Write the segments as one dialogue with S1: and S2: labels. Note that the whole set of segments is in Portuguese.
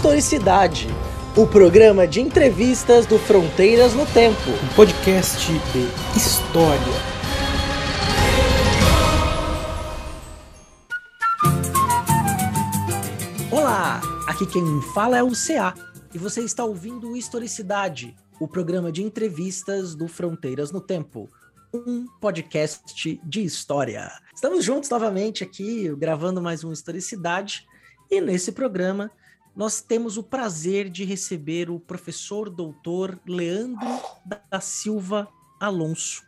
S1: Historicidade, o programa de entrevistas do Fronteiras no Tempo.
S2: Um podcast de história.
S1: Olá, aqui quem fala é o CA e você está ouvindo Historicidade, o programa de entrevistas do Fronteiras no Tempo um podcast de história. Estamos juntos novamente aqui, gravando mais um Historicidade, e nesse programa nós temos o prazer de receber o professor doutor Leandro da Silva Alonso.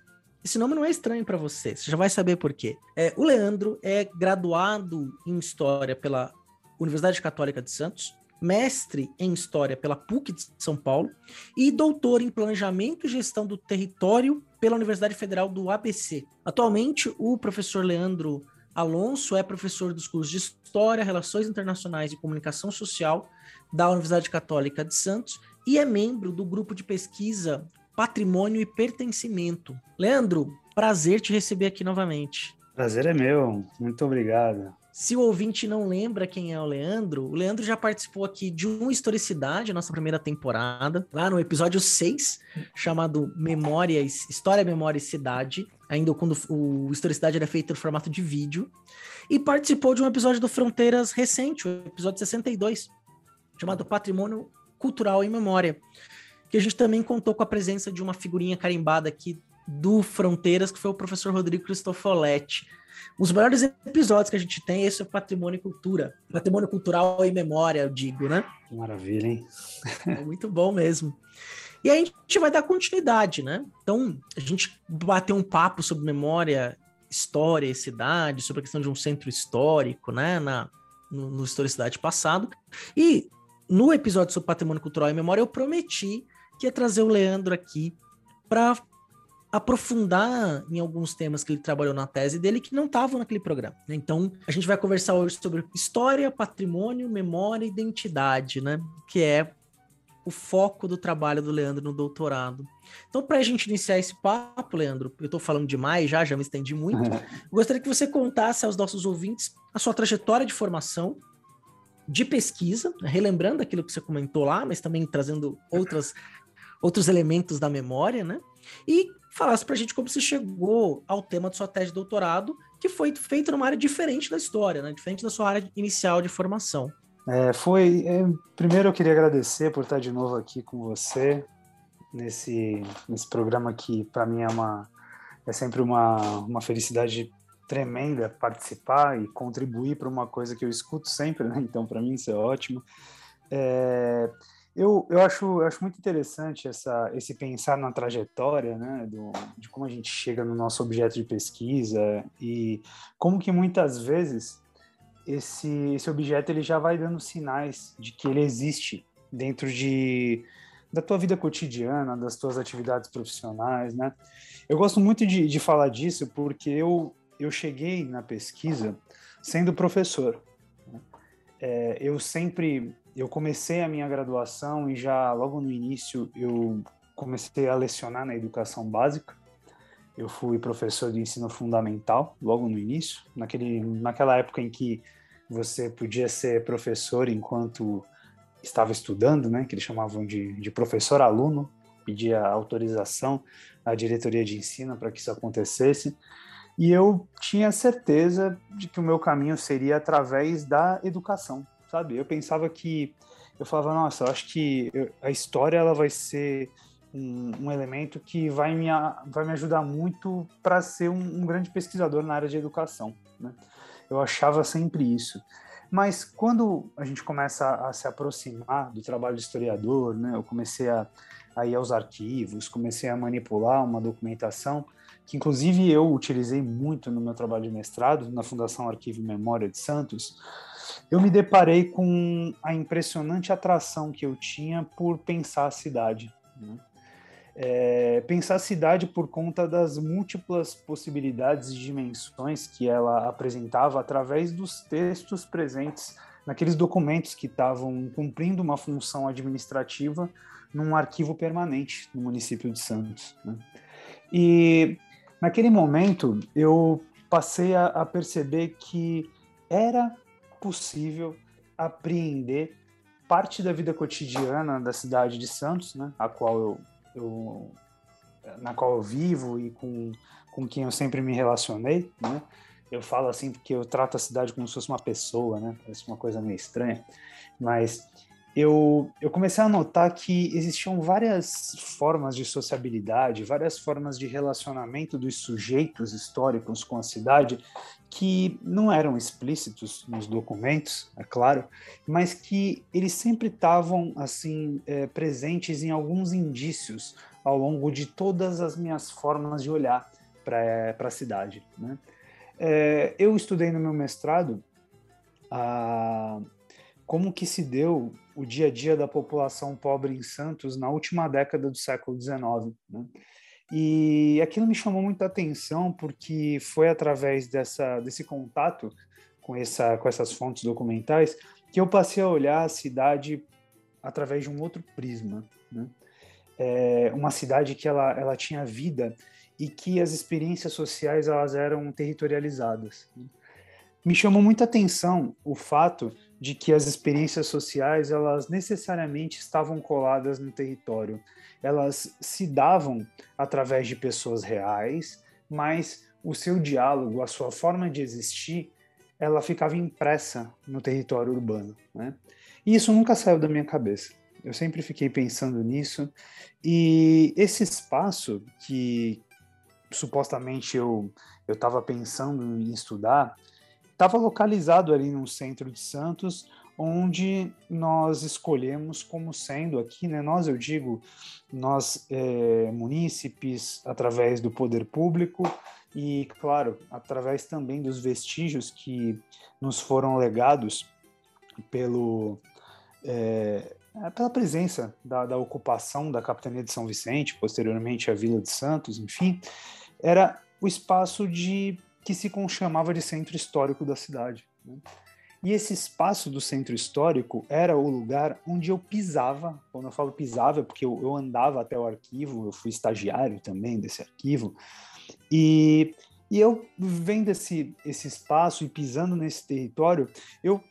S1: Esse nome não é estranho para você, você já vai saber por quê. É, o Leandro é graduado em História pela Universidade Católica de Santos, mestre em História pela PUC de São Paulo e doutor em Planejamento e Gestão do Território pela Universidade Federal do ABC. Atualmente, o professor Leandro Alonso é professor dos cursos de História, Relações Internacionais e Comunicação Social da Universidade Católica de Santos e é membro do grupo de pesquisa Patrimônio e Pertencimento. Leandro, prazer te receber aqui novamente.
S3: Prazer é meu, muito obrigado.
S1: Se o ouvinte não lembra quem é o Leandro, o Leandro já participou aqui de uma historicidade, nossa primeira temporada, lá no episódio 6, chamado Memória, História, Memória e Cidade, ainda quando o historicidade era feito no formato de vídeo, e participou de um episódio do Fronteiras recente, o episódio 62, chamado Patrimônio Cultural e Memória, que a gente também contou com a presença de uma figurinha carimbada aqui do Fronteiras, que foi o professor Rodrigo Cristofoletti, os melhores episódios que a gente tem, esse é o patrimônio e cultura. Patrimônio cultural e memória, eu digo, né?
S3: Maravilha, hein?
S1: é muito bom mesmo. E aí a gente vai dar continuidade, né? Então, a gente bateu um papo sobre memória, história e cidade, sobre a questão de um centro histórico, né? Na, no, no Historicidade passado. E no episódio sobre patrimônio cultural e memória, eu prometi que ia trazer o Leandro aqui para aprofundar em alguns temas que ele trabalhou na tese dele que não estavam naquele programa. Então, a gente vai conversar hoje sobre história, patrimônio, memória e identidade, né? Que é o foco do trabalho do Leandro no doutorado. Então, para a gente iniciar esse papo, Leandro, eu estou falando demais já, já me estendi muito. gostaria que você contasse aos nossos ouvintes a sua trajetória de formação, de pesquisa, relembrando aquilo que você comentou lá, mas também trazendo outras, outros elementos da memória, né? E falasse para a gente como você chegou ao tema de sua tese de doutorado, que foi feito numa área diferente da história, né? diferente da sua área inicial de formação.
S3: É, foi. É, primeiro eu queria agradecer por estar de novo aqui com você nesse, nesse programa que para mim é uma é sempre uma, uma felicidade tremenda participar e contribuir para uma coisa que eu escuto sempre, né? Então para mim isso é ótimo. É, eu, eu, acho, eu acho muito interessante essa, esse pensar na trajetória, né, do, de como a gente chega no nosso objeto de pesquisa e como que muitas vezes esse, esse objeto ele já vai dando sinais de que ele existe dentro de, da tua vida cotidiana, das tuas atividades profissionais, né? Eu gosto muito de, de falar disso porque eu, eu cheguei na pesquisa sendo professor. Né? É, eu sempre eu comecei a minha graduação e já logo no início eu comecei a lecionar na educação básica. Eu fui professor de ensino fundamental logo no início, naquele, naquela época em que você podia ser professor enquanto estava estudando, né, que eles chamavam de, de professor-aluno, pedia autorização à diretoria de ensino para que isso acontecesse. E eu tinha certeza de que o meu caminho seria através da educação, sabe? Eu pensava que eu falava, nossa, eu acho que eu, a história ela vai ser um, um, elemento que vai me, vai me ajudar muito para ser um, um, grande pesquisador na área de educação. Né? Eu achava sempre isso. Mas quando a gente começa a, a se aproximar do trabalho de historiador, né, eu comecei a, a ir aos arquivos, comecei a manipular uma documentação que inclusive eu utilizei muito no meu trabalho de mestrado na Fundação Arquivo e Memória de Santos, eu me deparei com a impressionante atração que eu tinha por pensar a cidade. Né? É, pensar a cidade por conta das múltiplas possibilidades e dimensões que ela apresentava através dos textos presentes naqueles documentos que estavam cumprindo uma função administrativa num arquivo permanente no município de Santos. Né? E naquele momento eu passei a, a perceber que era possível apreender parte da vida cotidiana da cidade de Santos, né, a qual eu, eu na qual eu vivo e com, com quem eu sempre me relacionei, né? Eu falo assim porque eu trato a cidade como se fosse uma pessoa, né? Parece uma coisa meio estranha, mas eu, eu comecei a notar que existiam várias formas de sociabilidade, várias formas de relacionamento dos sujeitos históricos com a cidade que não eram explícitos nos documentos, é claro, mas que eles sempre estavam assim é, presentes em alguns indícios ao longo de todas as minhas formas de olhar para a cidade. Né? É, eu estudei no meu mestrado a, como que se deu o dia a dia da população pobre em Santos na última década do século XIX. Né? E aquilo me chamou muita atenção porque foi através dessa, desse contato com, essa, com essas fontes documentais que eu passei a olhar a cidade através de um outro prisma. Né? É uma cidade que ela, ela tinha vida e que as experiências sociais elas eram territorializadas. Né? Me chamou muita atenção o fato de que as experiências sociais elas necessariamente estavam coladas no território. Elas se davam através de pessoas reais, mas o seu diálogo, a sua forma de existir, ela ficava impressa no território urbano. Né? E isso nunca saiu da minha cabeça. Eu sempre fiquei pensando nisso. E esse espaço que supostamente eu eu estava pensando em estudar, estava localizado ali no centro de Santos, onde nós escolhemos como sendo aqui, né, nós eu digo, nós é, munícipes, através do poder público e, claro, através também dos vestígios que nos foram legados pelo, é, pela presença da, da ocupação da capitania de São Vicente, posteriormente a Vila de Santos, enfim, era o espaço de que se conchamava de centro histórico da cidade. Né? E esse espaço do centro histórico era o lugar onde eu pisava. Quando eu falo pisava, é porque eu, eu andava até o arquivo, eu fui estagiário também desse arquivo. E, e eu vendo esse, esse espaço e pisando nesse território, eu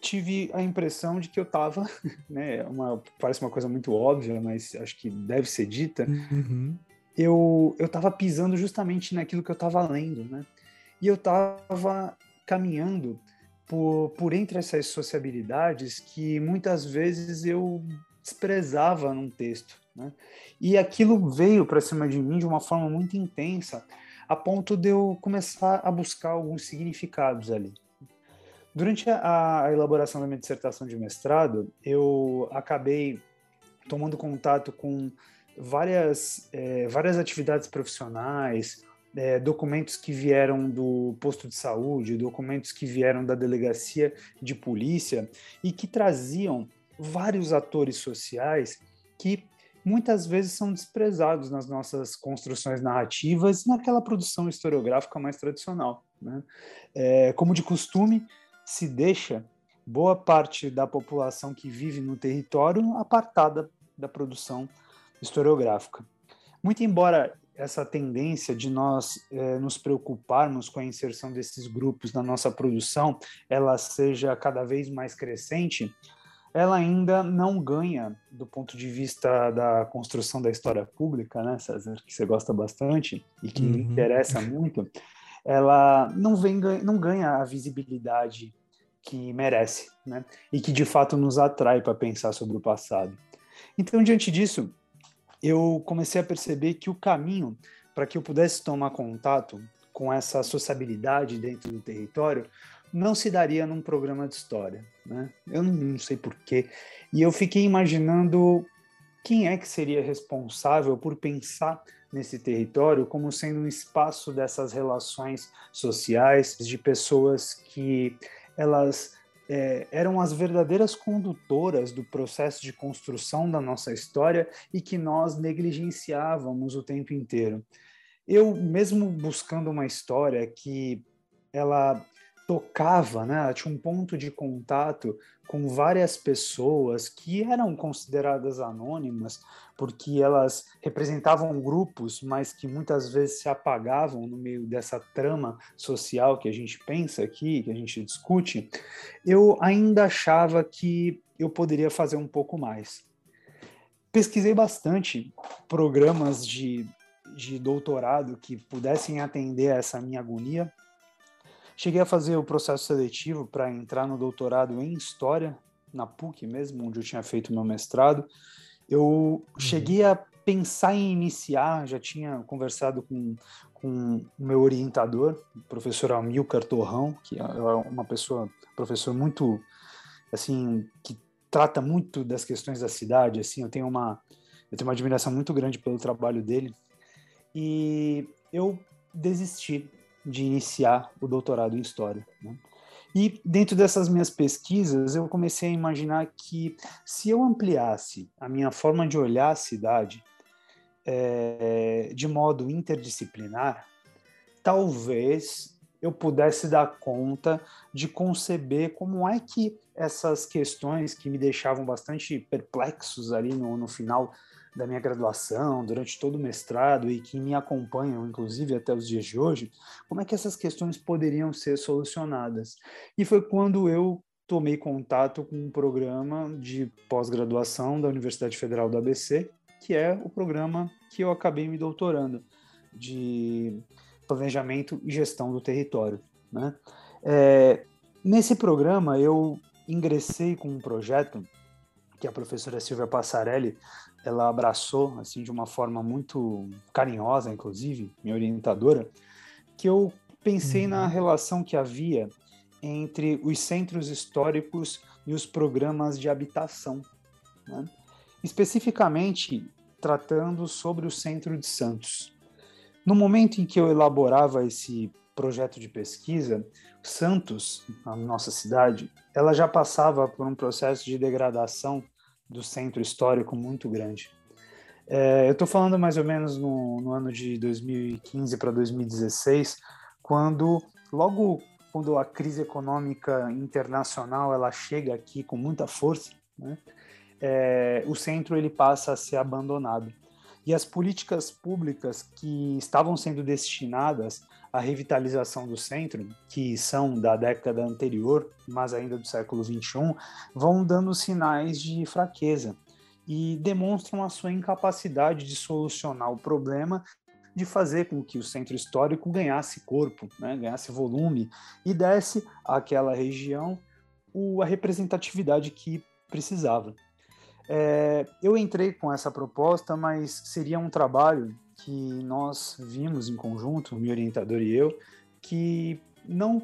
S3: tive a impressão de que eu estava, né, uma, parece uma coisa muito óbvia, mas acho que deve ser dita, uhum. eu eu estava pisando justamente naquilo que eu estava lendo, né? E eu estava caminhando por, por entre essas sociabilidades que muitas vezes eu desprezava num texto. Né? E aquilo veio para cima de mim de uma forma muito intensa, a ponto de eu começar a buscar alguns significados ali. Durante a, a elaboração da minha dissertação de mestrado, eu acabei tomando contato com várias, é, várias atividades profissionais, é, documentos que vieram do posto de saúde, documentos que vieram da delegacia de polícia e que traziam vários atores sociais que muitas vezes são desprezados nas nossas construções narrativas naquela produção historiográfica mais tradicional. Né? É, como de costume, se deixa boa parte da população que vive no território apartada da produção historiográfica. Muito embora essa tendência de nós é, nos preocuparmos com a inserção desses grupos na nossa produção, ela seja cada vez mais crescente, ela ainda não ganha do ponto de vista da construção da história pública, né, César, que você gosta bastante e que uhum. interessa muito, ela não vem não ganha a visibilidade que merece, né, e que de fato nos atrai para pensar sobre o passado. Então, diante disso, eu comecei a perceber que o caminho para que eu pudesse tomar contato com essa sociabilidade dentro do território não se daria num programa de história, né? Eu não sei porquê. E eu fiquei imaginando quem é que seria responsável por pensar nesse território como sendo um espaço dessas relações sociais de pessoas que elas é, eram as verdadeiras condutoras do processo de construção da nossa história e que nós negligenciávamos o tempo inteiro. Eu, mesmo buscando uma história que ela tocava, né? Ela tinha um ponto de contato com várias pessoas que eram consideradas anônimas porque elas representavam grupos, mas que muitas vezes se apagavam no meio dessa trama social que a gente pensa aqui, que a gente discute. Eu ainda achava que eu poderia fazer um pouco mais. Pesquisei bastante programas de, de doutorado que pudessem atender a essa minha agonia. Cheguei a fazer o processo seletivo para entrar no doutorado em História, na PUC mesmo, onde eu tinha feito meu mestrado. Eu uhum. cheguei a pensar em iniciar, já tinha conversado com, com o meu orientador, o professor Amilcar Torrão, que é uma pessoa, professor muito, assim, que trata muito das questões da cidade, assim, eu tenho uma, eu tenho uma admiração muito grande pelo trabalho dele, e eu desisti de iniciar o doutorado em História, né? E dentro dessas minhas pesquisas, eu comecei a imaginar que se eu ampliasse a minha forma de olhar a cidade é, de modo interdisciplinar, talvez eu pudesse dar conta de conceber como é que essas questões que me deixavam bastante perplexos ali no, no final da minha graduação, durante todo o mestrado e que me acompanham, inclusive até os dias de hoje, como é que essas questões poderiam ser solucionadas. E foi quando eu tomei contato com um programa de pós-graduação da Universidade Federal do ABC, que é o programa que eu acabei me doutorando, de planejamento e gestão do território. Né? É, nesse programa, eu ingressei com um projeto que a professora Silvia Passarelli ela abraçou assim de uma forma muito carinhosa, inclusive, minha orientadora, que eu pensei uhum. na relação que havia entre os centros históricos e os programas de habitação, né? especificamente tratando sobre o centro de Santos. No momento em que eu elaborava esse projeto de pesquisa, Santos, a nossa cidade, ela já passava por um processo de degradação do centro histórico muito grande. É, eu estou falando mais ou menos no, no ano de 2015 para 2016, quando logo quando a crise econômica internacional ela chega aqui com muita força, né, é, o centro ele passa a ser abandonado e as políticas públicas que estavam sendo destinadas à revitalização do centro, que são da década anterior, mas ainda do século 21, vão dando sinais de fraqueza e demonstram a sua incapacidade de solucionar o problema de fazer com que o centro histórico ganhasse corpo, né, ganhasse volume e desse àquela região o, a representatividade que precisava. É, eu entrei com essa proposta, mas seria um trabalho que nós vimos em conjunto, meu orientador e eu, que não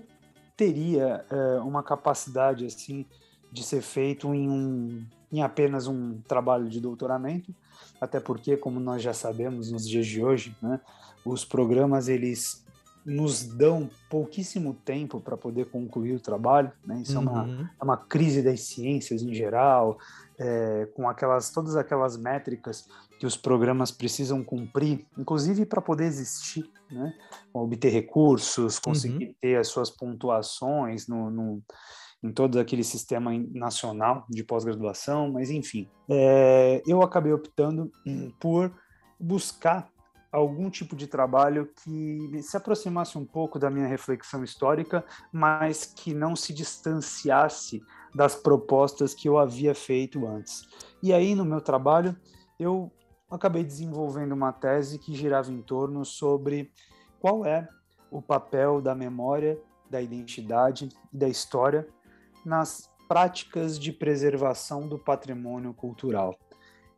S3: teria é, uma capacidade assim de ser feito em, um, em apenas um trabalho de doutoramento, até porque, como nós já sabemos nos dias de hoje, né, os programas eles nos dão pouquíssimo tempo para poder concluir o trabalho, né? Isso uhum. é, uma, uhum. é uma crise das ciências em geral, é, com aquelas todas aquelas métricas que os programas precisam cumprir, inclusive para poder existir, né? Obter recursos, conseguir uhum. ter as suas pontuações no, no em todo aquele sistema nacional de pós-graduação, mas enfim, é, eu acabei optando por buscar algum tipo de trabalho que se aproximasse um pouco da minha reflexão histórica, mas que não se distanciasse das propostas que eu havia feito antes. E aí, no meu trabalho, eu acabei desenvolvendo uma tese que girava em torno sobre qual é o papel da memória, da identidade e da história nas práticas de preservação do patrimônio cultural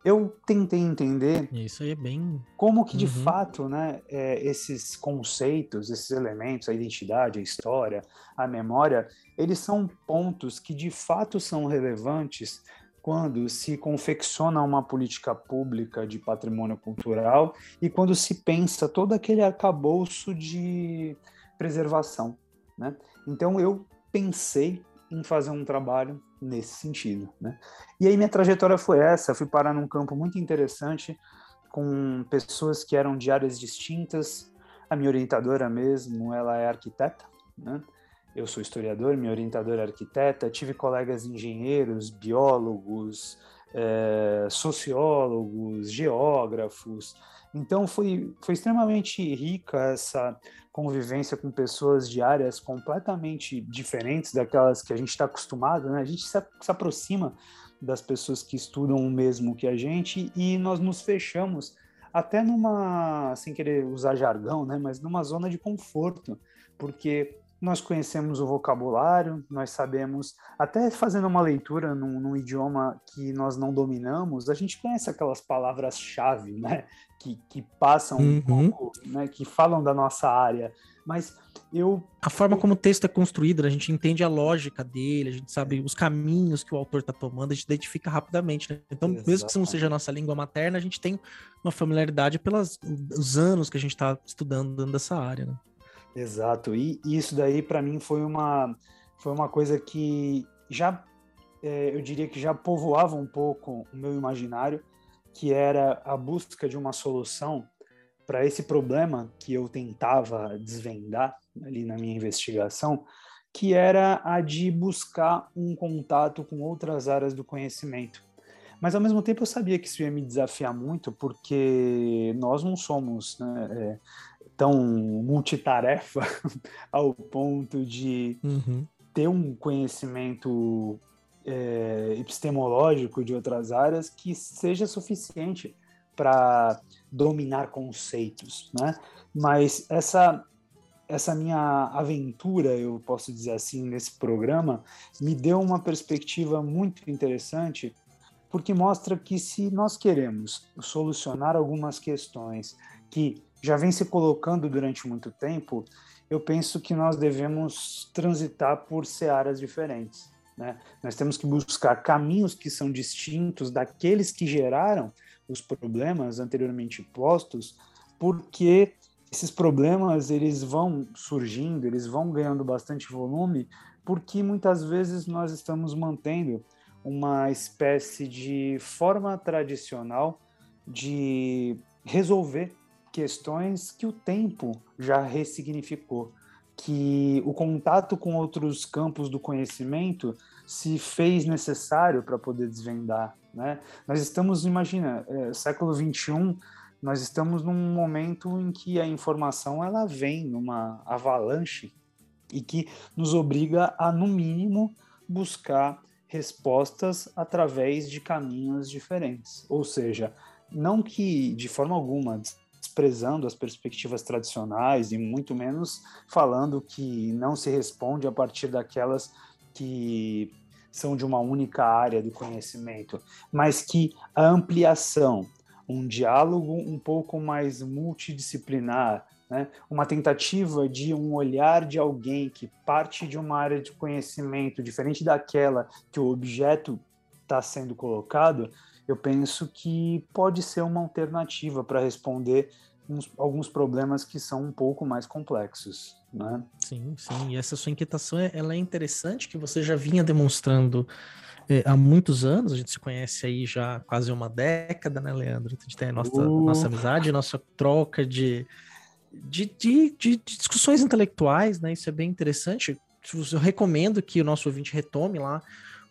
S3: eu tentei entender
S1: isso aí é bem
S3: como que de uhum. fato né é, esses conceitos esses elementos a identidade a história a memória eles são pontos que de fato são relevantes quando se confecciona uma política pública de patrimônio cultural e quando se pensa todo aquele arcabouço de preservação né então eu pensei em fazer um trabalho nesse sentido, né? E aí minha trajetória foi essa, fui parar num campo muito interessante com pessoas que eram de áreas distintas. A minha orientadora mesmo, ela é arquiteta, né? Eu sou historiador, minha orientadora é arquiteta. Tive colegas engenheiros, biólogos, é, sociólogos, geógrafos. Então foi, foi extremamente rica essa convivência com pessoas de áreas completamente diferentes daquelas que a gente está acostumado, né? A gente se, se, aproxima das pessoas que estudam o mesmo que a gente e nós nos fechamos até numa, sem querer usar jargão, né, mas numa zona de conforto, porque nós conhecemos o vocabulário, nós sabemos, até fazendo uma leitura num, num idioma que nós não dominamos, a gente conhece aquelas palavras-chave, né, que, que passam uhum. um pouco, né, que falam da nossa área, mas eu...
S1: A forma como o texto é construído, a gente entende a lógica dele, a gente sabe os caminhos que o autor está tomando, a gente identifica rapidamente, né? Então, Exatamente. mesmo que não seja a nossa língua materna, a gente tem uma familiaridade pelos anos que a gente está estudando dentro dessa área, né?
S3: Exato. E isso daí para mim foi uma foi uma coisa que já é, eu diria que já povoava um pouco o meu imaginário, que era a busca de uma solução para esse problema que eu tentava desvendar ali na minha investigação, que era a de buscar um contato com outras áreas do conhecimento. Mas ao mesmo tempo eu sabia que isso ia me desafiar muito, porque nós não somos né, é, tão multitarefa ao ponto de uhum. ter um conhecimento é, epistemológico de outras áreas que seja suficiente para dominar conceitos, né? Mas essa essa minha aventura, eu posso dizer assim, nesse programa, me deu uma perspectiva muito interessante, porque mostra que se nós queremos solucionar algumas questões que já vem se colocando durante muito tempo, eu penso que nós devemos transitar por searas diferentes. Né? Nós temos que buscar caminhos que são distintos daqueles que geraram os problemas anteriormente postos, porque esses problemas eles vão surgindo, eles vão ganhando bastante volume, porque muitas vezes nós estamos mantendo uma espécie de forma tradicional de resolver questões que o tempo já ressignificou, que o contato com outros campos do conhecimento se fez necessário para poder desvendar. Né? Nós estamos, imagina, é, século 21, nós estamos num momento em que a informação ela vem numa avalanche e que nos obriga a, no mínimo, buscar respostas através de caminhos diferentes. Ou seja, não que de forma alguma desprezando as perspectivas tradicionais e muito menos falando que não se responde a partir daquelas que são de uma única área do conhecimento, mas que a ampliação, um diálogo um pouco mais multidisciplinar, né? uma tentativa de um olhar de alguém que parte de uma área de conhecimento diferente daquela que o objeto está sendo colocado, eu penso que pode ser uma alternativa para responder uns, alguns problemas que são um pouco mais complexos, né?
S1: Sim, sim. E essa sua inquietação ela é interessante, que você já vinha demonstrando é, há muitos anos. A gente se conhece aí já quase uma década, né, Leandro? A gente tem a nossa, uh. nossa amizade, nossa troca de, de, de, de, discussões intelectuais, né? Isso é bem interessante. Eu recomendo que o nosso ouvinte retome lá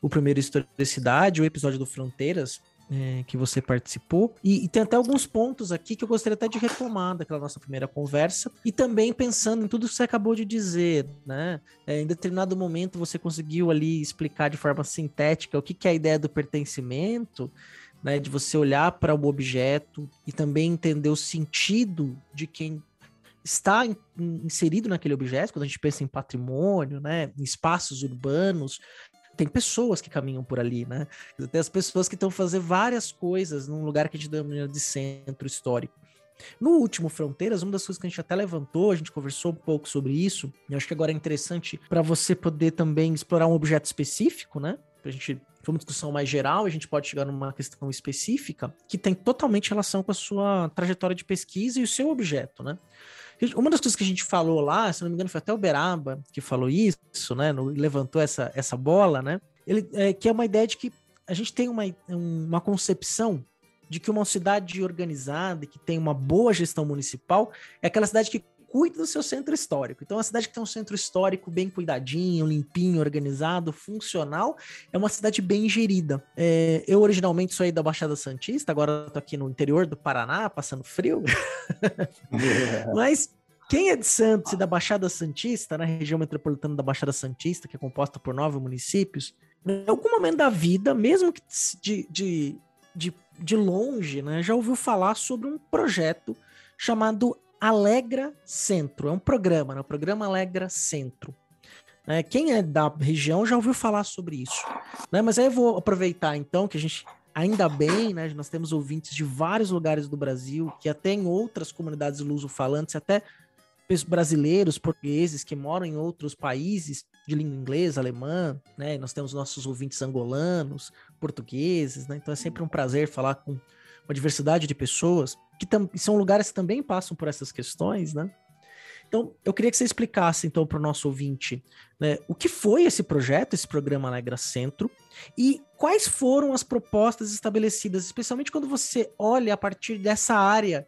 S1: o primeiro Historicidade, o episódio do Fronteiras, é, que você participou. E, e, tem até alguns pontos aqui que eu gostaria até de retomar daquela nossa primeira conversa. E também pensando em tudo que você acabou de dizer, né? É, em determinado momento você conseguiu ali explicar de forma sintética o que, que é a ideia do pertencimento. Né, de você olhar para o objeto e também entender o sentido de quem está inserido naquele objeto, quando a gente pensa em patrimônio, né, em espaços urbanos, tem pessoas que caminham por ali, né? Tem as pessoas que estão fazendo várias coisas num lugar que a gente denomina de centro histórico. No último Fronteiras, uma das coisas que a gente até levantou, a gente conversou um pouco sobre isso, e acho que agora é interessante para você poder também explorar um objeto específico, né? A gente foi uma discussão mais geral, a gente pode chegar numa questão específica que tem totalmente relação com a sua trajetória de pesquisa e o seu objeto, né? Uma das coisas que a gente falou lá, se não me engano, foi até o Beraba que falou isso, né? levantou essa, essa bola, né? Ele, é, que é uma ideia de que a gente tem uma, uma concepção de que uma cidade organizada, que tem uma boa gestão municipal, é aquela cidade que cuida do seu centro histórico. Então, uma cidade que tem um centro histórico bem cuidadinho, limpinho, organizado, funcional, é uma cidade bem gerida. É, eu originalmente sou aí da Baixada Santista, agora tô aqui no interior do Paraná, passando frio. Mas quem é de Santos e da Baixada Santista, na região metropolitana da Baixada Santista, que é composta por nove municípios, em algum momento da vida, mesmo que de, de, de, de longe, né, já ouviu falar sobre um projeto chamado Alegra Centro. É um programa, né? O programa Alegra Centro. É, quem é da região já ouviu falar sobre isso. Né? Mas aí eu vou aproveitar então que a gente, ainda bem, né? Nós temos ouvintes de vários lugares do Brasil, que até em outras comunidades luso-falantes, até brasileiros, portugueses que moram em outros países de língua inglesa, alemã, né? Nós temos nossos ouvintes angolanos, portugueses, né? Então é sempre um prazer falar com uma diversidade de pessoas que são lugares que também passam por essas questões, né? Então, eu queria que você explicasse, então, para o nosso ouvinte, né, o que foi esse projeto, esse programa Alegra Centro, e quais foram as propostas estabelecidas, especialmente quando você olha a partir dessa área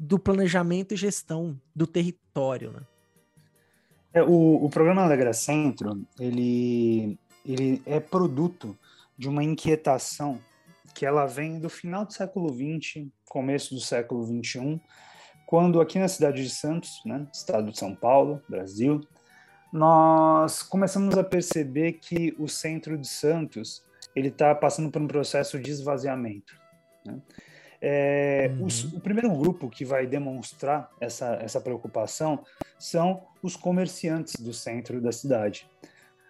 S1: do planejamento e gestão do território, né?
S3: É, o, o programa Alegra Centro, ele, ele é produto de uma inquietação que ela vem do final do século XX, começo do século XXI, quando aqui na cidade de Santos, né, estado de São Paulo, Brasil, nós começamos a perceber que o centro de Santos ele está passando por um processo de esvaziamento. Né? É, uhum. os, o primeiro grupo que vai demonstrar essa, essa preocupação são os comerciantes do centro da cidade.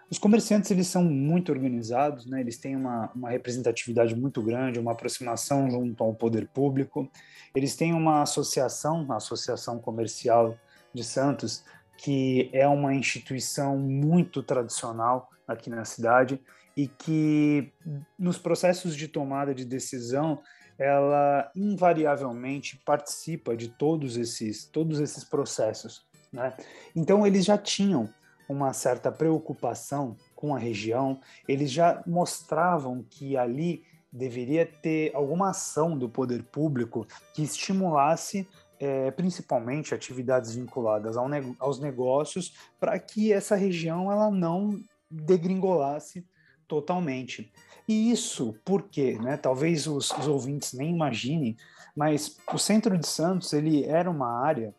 S3: Os comerciantes eles são muito organizados, né? eles têm uma, uma representatividade muito grande, uma aproximação junto ao poder público. Eles têm uma associação, a Associação Comercial de Santos, que é uma instituição muito tradicional aqui na cidade e que nos processos de tomada de decisão ela invariavelmente participa de todos esses todos esses processos, né? Então eles já tinham uma certa preocupação com a região, eles já mostravam que ali deveria ter alguma ação do poder público que estimulasse é, principalmente atividades vinculadas ao aos negócios para que essa região ela não degringolasse totalmente. E isso porque, né, talvez os, os ouvintes nem imaginem, mas o centro de Santos ele era uma área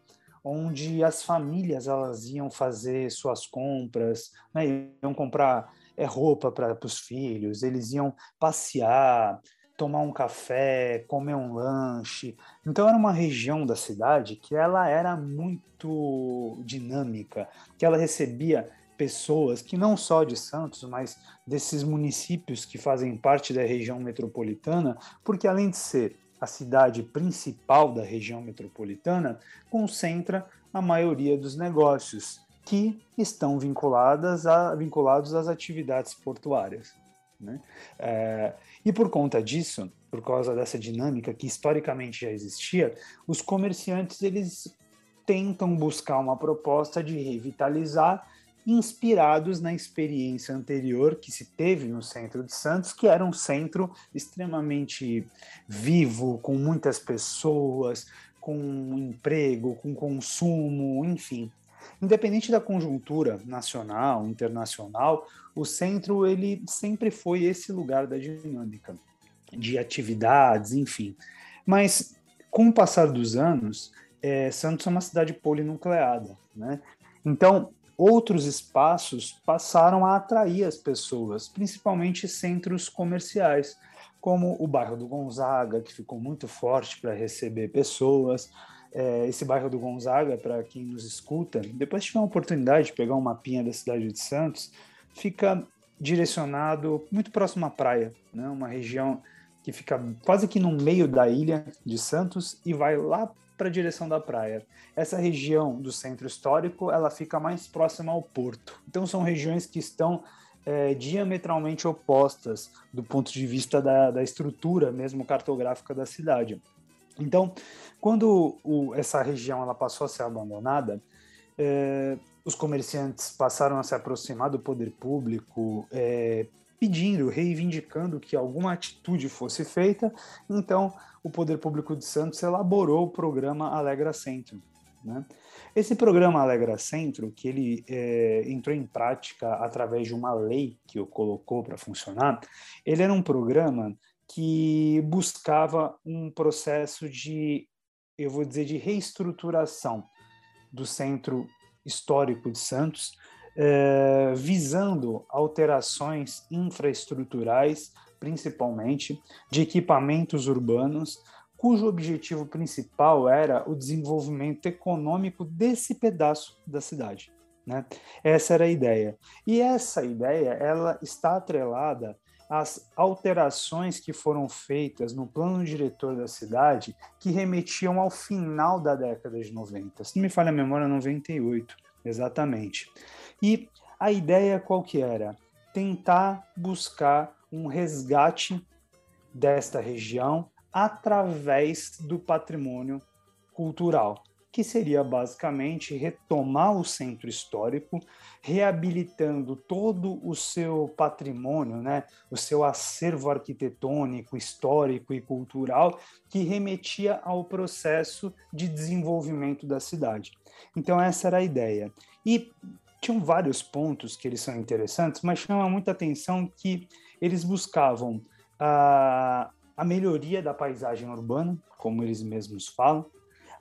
S3: onde as famílias elas iam fazer suas compras, né? iam comprar é, roupa para os filhos, eles iam passear, tomar um café, comer um lanche. Então era uma região da cidade que ela era muito dinâmica, que ela recebia pessoas que não só de Santos, mas desses municípios que fazem parte da região metropolitana, porque além de ser a cidade principal da região metropolitana, concentra a maioria dos negócios que estão vinculadas a, vinculados às atividades portuárias. Né? É, e por conta disso, por causa dessa dinâmica que historicamente já existia, os comerciantes eles tentam buscar uma proposta de revitalizar inspirados na experiência anterior que se teve no centro de Santos, que era um centro extremamente vivo, com muitas pessoas, com emprego, com consumo, enfim. Independente da conjuntura nacional, internacional, o centro ele sempre foi esse lugar da dinâmica, de atividades, enfim. Mas com o passar dos anos, é, Santos é uma cidade polinucleada, né? Então, outros espaços passaram a atrair as pessoas, principalmente centros comerciais, como o bairro do Gonzaga, que ficou muito forte para receber pessoas. É, esse bairro do Gonzaga, para quem nos escuta, depois tiver uma oportunidade de pegar um mapinha da cidade de Santos, fica direcionado muito próximo à praia, né? uma região que fica quase que no meio da ilha de Santos e vai lá para a direção da praia. Essa região do centro histórico ela fica mais próxima ao porto. Então são regiões que estão é, diametralmente opostas do ponto de vista da, da estrutura mesmo cartográfica da cidade. Então, quando o, essa região ela passou a ser abandonada, é, os comerciantes passaram a se aproximar do poder público, é, pedindo, reivindicando que alguma atitude fosse feita. Então, o Poder Público de Santos elaborou o programa Alegra Centro. Né? Esse programa Alegra Centro, que ele é, entrou em prática através de uma lei que o colocou para funcionar, ele era um programa que buscava um processo de, eu vou dizer, de reestruturação do centro histórico de Santos, é, visando alterações infraestruturais, principalmente de equipamentos urbanos, cujo objetivo principal era o desenvolvimento econômico desse pedaço da cidade. Né? Essa era a ideia. E essa ideia ela está atrelada às alterações que foram feitas no plano diretor da cidade, que remetiam ao final da década de 90. Se não me falha a memória, 98, exatamente. E a ideia qual que era? Tentar buscar um resgate desta região através do patrimônio cultural, que seria basicamente retomar o centro histórico, reabilitando todo o seu patrimônio, né, o seu acervo arquitetônico, histórico e cultural, que remetia ao processo de desenvolvimento da cidade. Então essa era a ideia. E tinham vários pontos que eles são interessantes, mas chama muita atenção que eles buscavam a, a melhoria da paisagem urbana, como eles mesmos falam,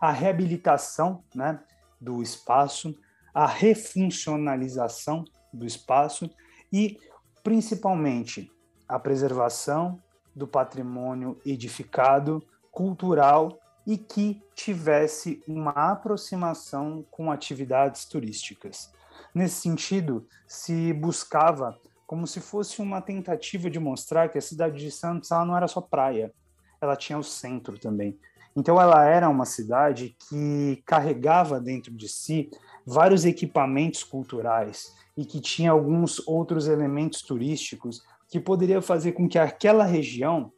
S3: a reabilitação né, do espaço, a refuncionalização do espaço e, principalmente, a preservação do patrimônio edificado, cultural e que tivesse uma aproximação com atividades turísticas. Nesse sentido, se buscava como se fosse uma tentativa de mostrar que a cidade de Santos ela não era só praia, ela tinha o centro também. Então ela era uma cidade que carregava dentro de si vários equipamentos culturais e que tinha alguns outros elementos turísticos que poderia fazer com que aquela região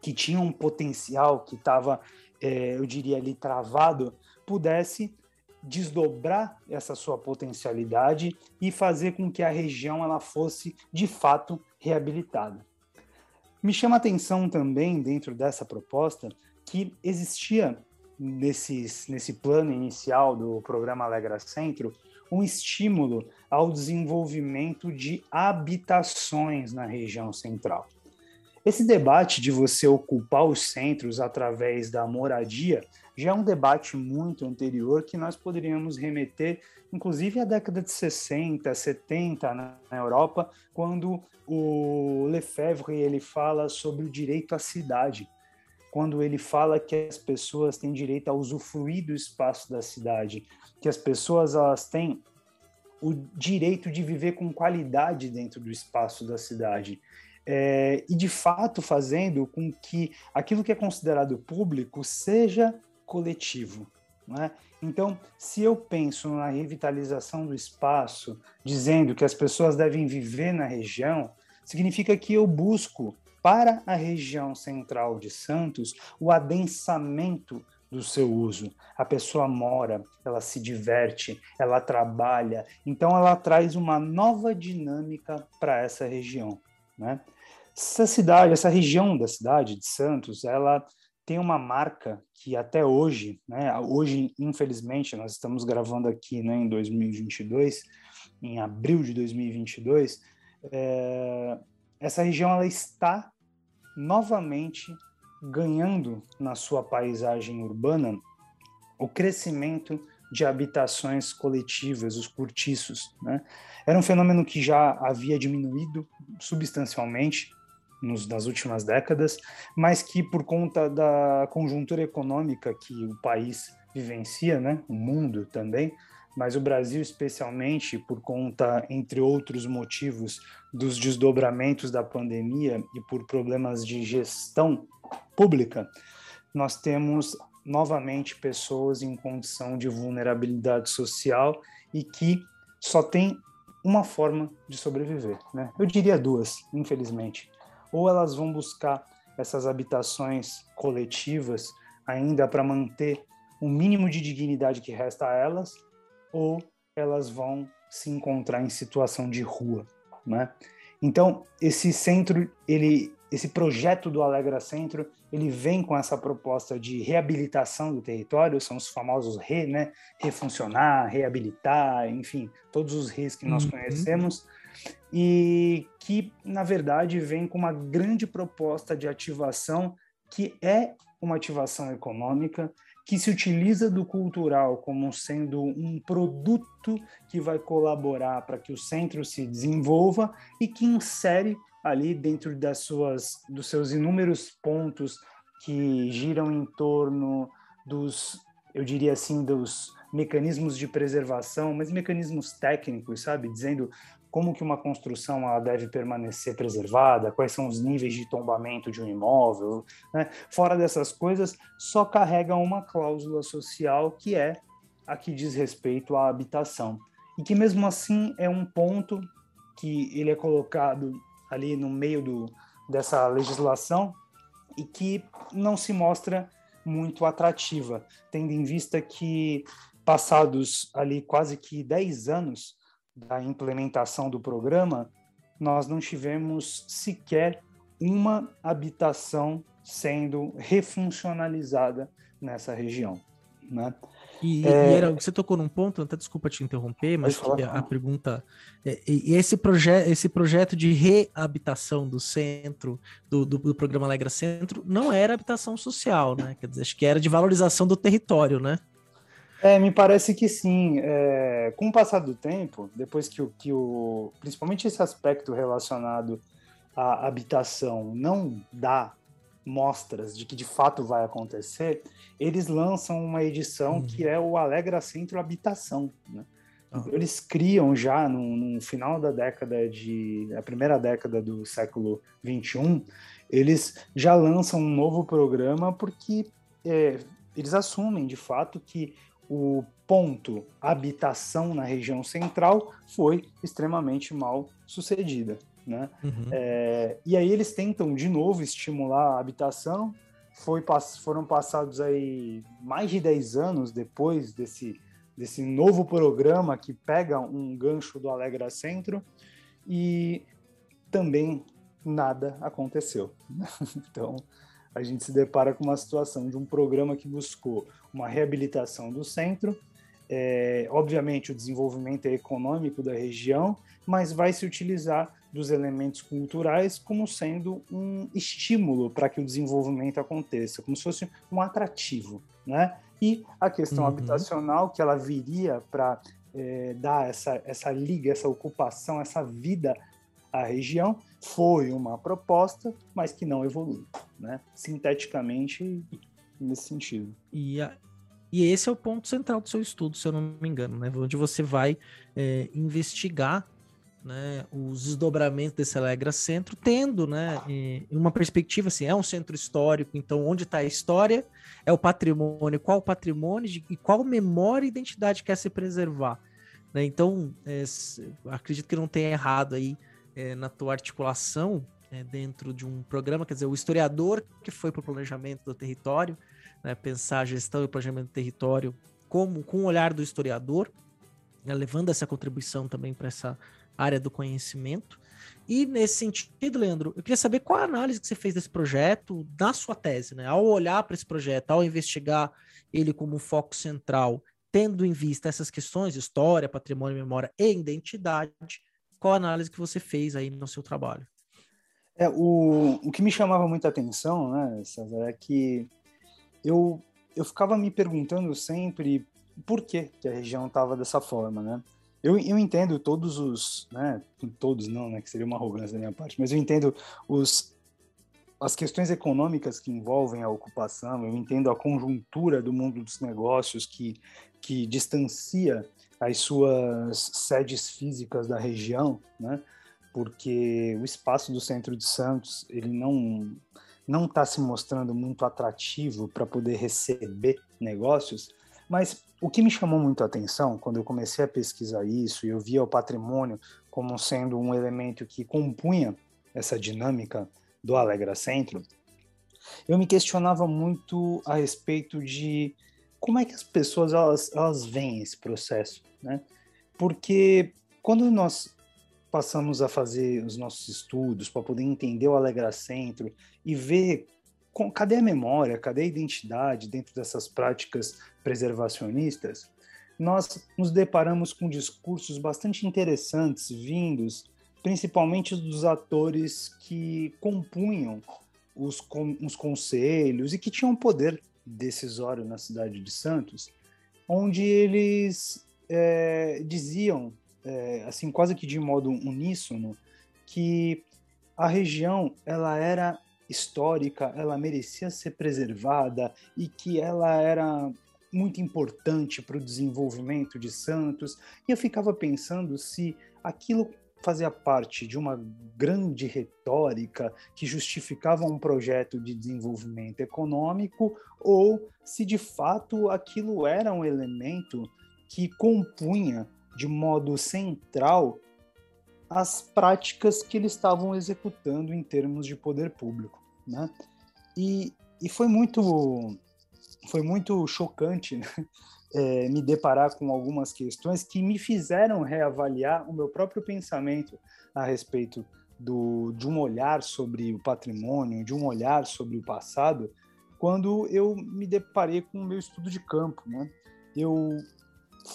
S3: que tinha um potencial que estava, é, eu diria ali, travado, pudesse desdobrar essa sua potencialidade e fazer com que a região ela fosse de fato reabilitada. Me chama a atenção também dentro dessa proposta que existia nesses, nesse plano inicial do programa Alegra Centro um estímulo ao desenvolvimento de habitações na região central. Esse debate de você ocupar os centros através da moradia já é um debate muito anterior que nós poderíamos remeter, inclusive à década de 60, 70 na Europa, quando o Lefebvre ele fala sobre o direito à cidade, quando ele fala que as pessoas têm direito a usufruir do espaço da cidade, que as pessoas elas têm o direito de viver com qualidade dentro do espaço da cidade é, e de fato fazendo com que aquilo que é considerado público seja coletivo. Né? Então, se eu penso na revitalização do espaço, dizendo que as pessoas devem viver na região, significa que eu busco para a região central de Santos o adensamento do seu uso. A pessoa mora, ela se diverte, ela trabalha, então ela traz uma nova dinâmica para essa região. Né? Essa cidade, essa região da cidade de Santos, ela tem uma marca que até hoje, né, hoje infelizmente nós estamos gravando aqui né, em 2022, em abril de 2022, é, essa região ela está novamente ganhando na sua paisagem urbana o crescimento de habitações coletivas, os cortiços. Né? Era um fenômeno que já havia diminuído substancialmente nos, nas últimas décadas, mas que por conta da conjuntura econômica que o país vivencia, né, o mundo também, mas o Brasil especialmente por conta, entre outros motivos, dos desdobramentos da pandemia e por problemas de gestão pública, nós temos novamente pessoas em condição de vulnerabilidade social e que só tem uma forma de sobreviver, né? Eu diria duas, infelizmente. Ou elas vão buscar essas habitações coletivas ainda para manter o mínimo de dignidade que resta a elas, ou elas vão se encontrar em situação de rua, né? Então, esse centro, ele, esse projeto do Alegra Centro, ele vem com essa proposta de reabilitação do território, são os famosos re, né? Refuncionar, reabilitar, enfim, todos os res que nós uhum. conhecemos, e que, na verdade, vem com uma grande proposta de ativação que é uma ativação econômica, que se utiliza do cultural como sendo um produto que vai colaborar para que o centro se desenvolva e que insere ali dentro das suas dos seus inúmeros pontos que giram em torno dos, eu diria assim, dos mecanismos de preservação, mas mecanismos técnicos, sabe, dizendo como que uma construção ela deve permanecer preservada, quais são os níveis de tombamento de um imóvel, né? Fora dessas coisas, só carrega uma cláusula social que é a que diz respeito à habitação. E que mesmo assim é um ponto que ele é colocado ali no meio do, dessa legislação e que não se mostra muito atrativa, tendo em vista que passados ali quase que 10 anos da implementação do programa, nós não tivemos sequer uma habitação sendo refuncionalizada nessa região. Né?
S1: E, é... e era, você tocou num ponto, até desculpa te interromper, mas a, a, pergunta. É, e esse, proje esse projeto de reabitação do centro, do, do, do, programa Alegra Centro, não era habitação social, né? Quer dizer, acho que era de valorização do território, né?
S3: É, me parece que sim. É, com o passar do tempo, depois que o, que o. Principalmente esse aspecto relacionado à habitação não dá mostras de que de fato vai acontecer, eles lançam uma edição uhum. que é o Alegra Centro Habitação. Né? Uhum. Eles criam já no, no, final da década de. a primeira década do século XXI, eles já lançam um novo programa porque é, eles assumem de fato que o ponto habitação na região central foi extremamente mal sucedida. Né? Uhum. É, e aí eles tentam de novo estimular a habitação. Foi, foram passados aí mais de 10 anos depois desse, desse novo programa que pega um gancho do Alegra Centro e também nada aconteceu. então a gente se depara com uma situação de um programa que buscou uma reabilitação do centro, é, obviamente o desenvolvimento econômico da região, mas vai se utilizar dos elementos culturais como sendo um estímulo para que o desenvolvimento aconteça, como se fosse um atrativo, né? E a questão uhum. habitacional que ela viria para é, dar essa, essa liga, essa ocupação, essa vida à região, foi uma proposta, mas que não evoluiu, né? Sinteticamente, nesse sentido.
S1: E, a, e esse é o ponto central do seu estudo, se eu não me engano, né? Onde você vai é, investigar né, os desdobramentos desse Alegra Centro, tendo né, uma perspectiva assim, é um centro histórico, então onde está a história, é o patrimônio, qual o patrimônio e qual memória e identidade quer se preservar. Né? Então, é, acredito que não tenha errado aí é, na tua articulação é, dentro de um programa, quer dizer, o historiador que foi para o planejamento do território, né, pensar a gestão e planejamento do território como com o olhar do historiador, né, levando essa contribuição também para essa área do conhecimento. E nesse sentido, Leandro, eu queria saber qual a análise que você fez desse projeto na sua tese, né? Ao olhar para esse projeto, ao investigar ele como foco central, tendo em vista essas questões, história, patrimônio, memória e identidade, qual a análise que você fez aí no seu trabalho?
S3: É, o, o que me chamava muita atenção, né, César, é que eu, eu ficava me perguntando sempre por que, que a região estava dessa forma, né? Eu, eu entendo todos os, né, todos não, né, que seria uma arrogância da minha parte, mas eu entendo os, as questões econômicas que envolvem a ocupação, eu entendo a conjuntura do mundo dos negócios que, que distancia as suas sedes físicas da região, né, porque o espaço do centro de Santos, ele não não está se mostrando muito atrativo para poder receber negócios, mas o que me chamou muito a atenção quando eu comecei a pesquisar isso e eu via o patrimônio como sendo um elemento que compunha essa dinâmica do Alegra Centro, eu me questionava muito a respeito de como é que as pessoas elas, elas veem esse processo, né? Porque quando nós passamos a fazer os nossos estudos para poder entender o Alegra Centro e ver com, cadê a memória, cadê a identidade dentro dessas práticas preservacionistas, nós nos deparamos com discursos bastante interessantes vindos principalmente dos atores que compunham os, os conselhos e que tinham poder decisório na cidade de Santos, onde eles é, diziam, é, assim quase que de modo uníssono, que a região ela era histórica, ela merecia ser preservada e que ela era muito importante para o desenvolvimento de Santos. E eu ficava pensando se aquilo fazia parte de uma grande retórica que justificava um projeto de desenvolvimento econômico ou se de fato aquilo era um elemento que compunha de modo central as práticas que eles estavam executando em termos de poder público, né? E, e foi muito foi muito chocante né? é, me deparar com algumas questões que me fizeram reavaliar o meu próprio pensamento a respeito do, de um olhar sobre o patrimônio, de um olhar sobre o passado, quando eu me deparei com o meu estudo de campo. Né? Eu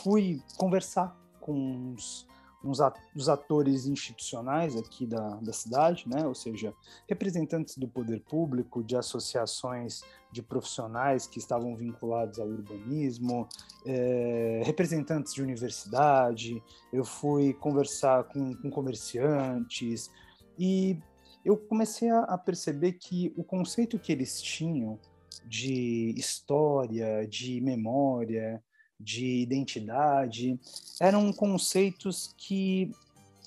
S3: fui conversar com os, uns atores institucionais aqui da, da cidade, né? ou seja, representantes do poder público, de associações de profissionais que estavam vinculados ao urbanismo, é, representantes de universidade, eu fui conversar com, com comerciantes e eu comecei a, a perceber que o conceito que eles tinham de história, de memória, de identidade, eram conceitos que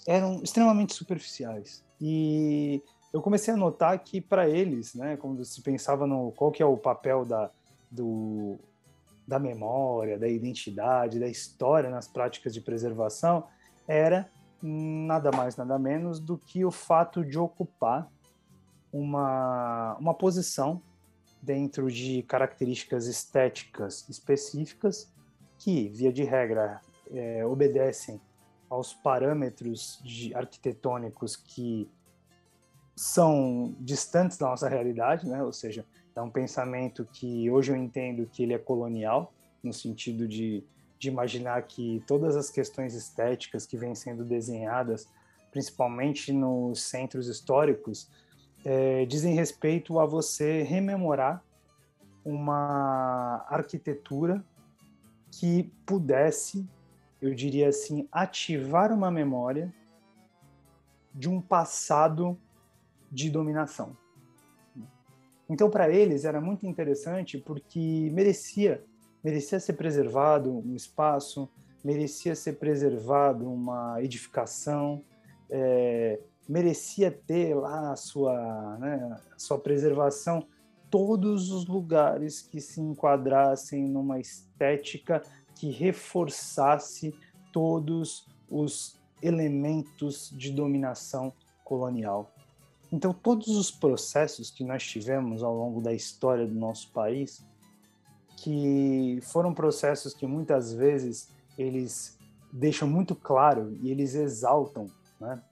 S3: eram extremamente superficiais. E eu comecei a notar que para eles, né, quando se pensava no qual que é o papel da, do, da memória, da identidade, da história nas práticas de preservação, era nada mais, nada menos do que o fato de ocupar uma, uma posição dentro de características estéticas específicas que, via de regra, é, obedecem aos parâmetros de arquitetônicos que são distantes da nossa realidade, né? Ou seja, é um pensamento que hoje eu entendo que ele é colonial, no sentido de, de imaginar que todas as questões estéticas que vêm sendo desenhadas, principalmente nos centros históricos, é, dizem respeito a você rememorar uma arquitetura que pudesse, eu diria assim, ativar uma memória de um passado de dominação. Então, para eles era muito interessante porque merecia, merecia ser preservado um espaço, merecia ser preservado uma edificação, é, merecia ter lá a sua, né, a sua preservação todos os lugares que se enquadrassem numa estética que reforçasse todos os elementos de dominação colonial. Então, todos os processos que nós tivemos ao longo da história do nosso país, que foram processos que muitas vezes eles deixam muito claro e eles exaltam né,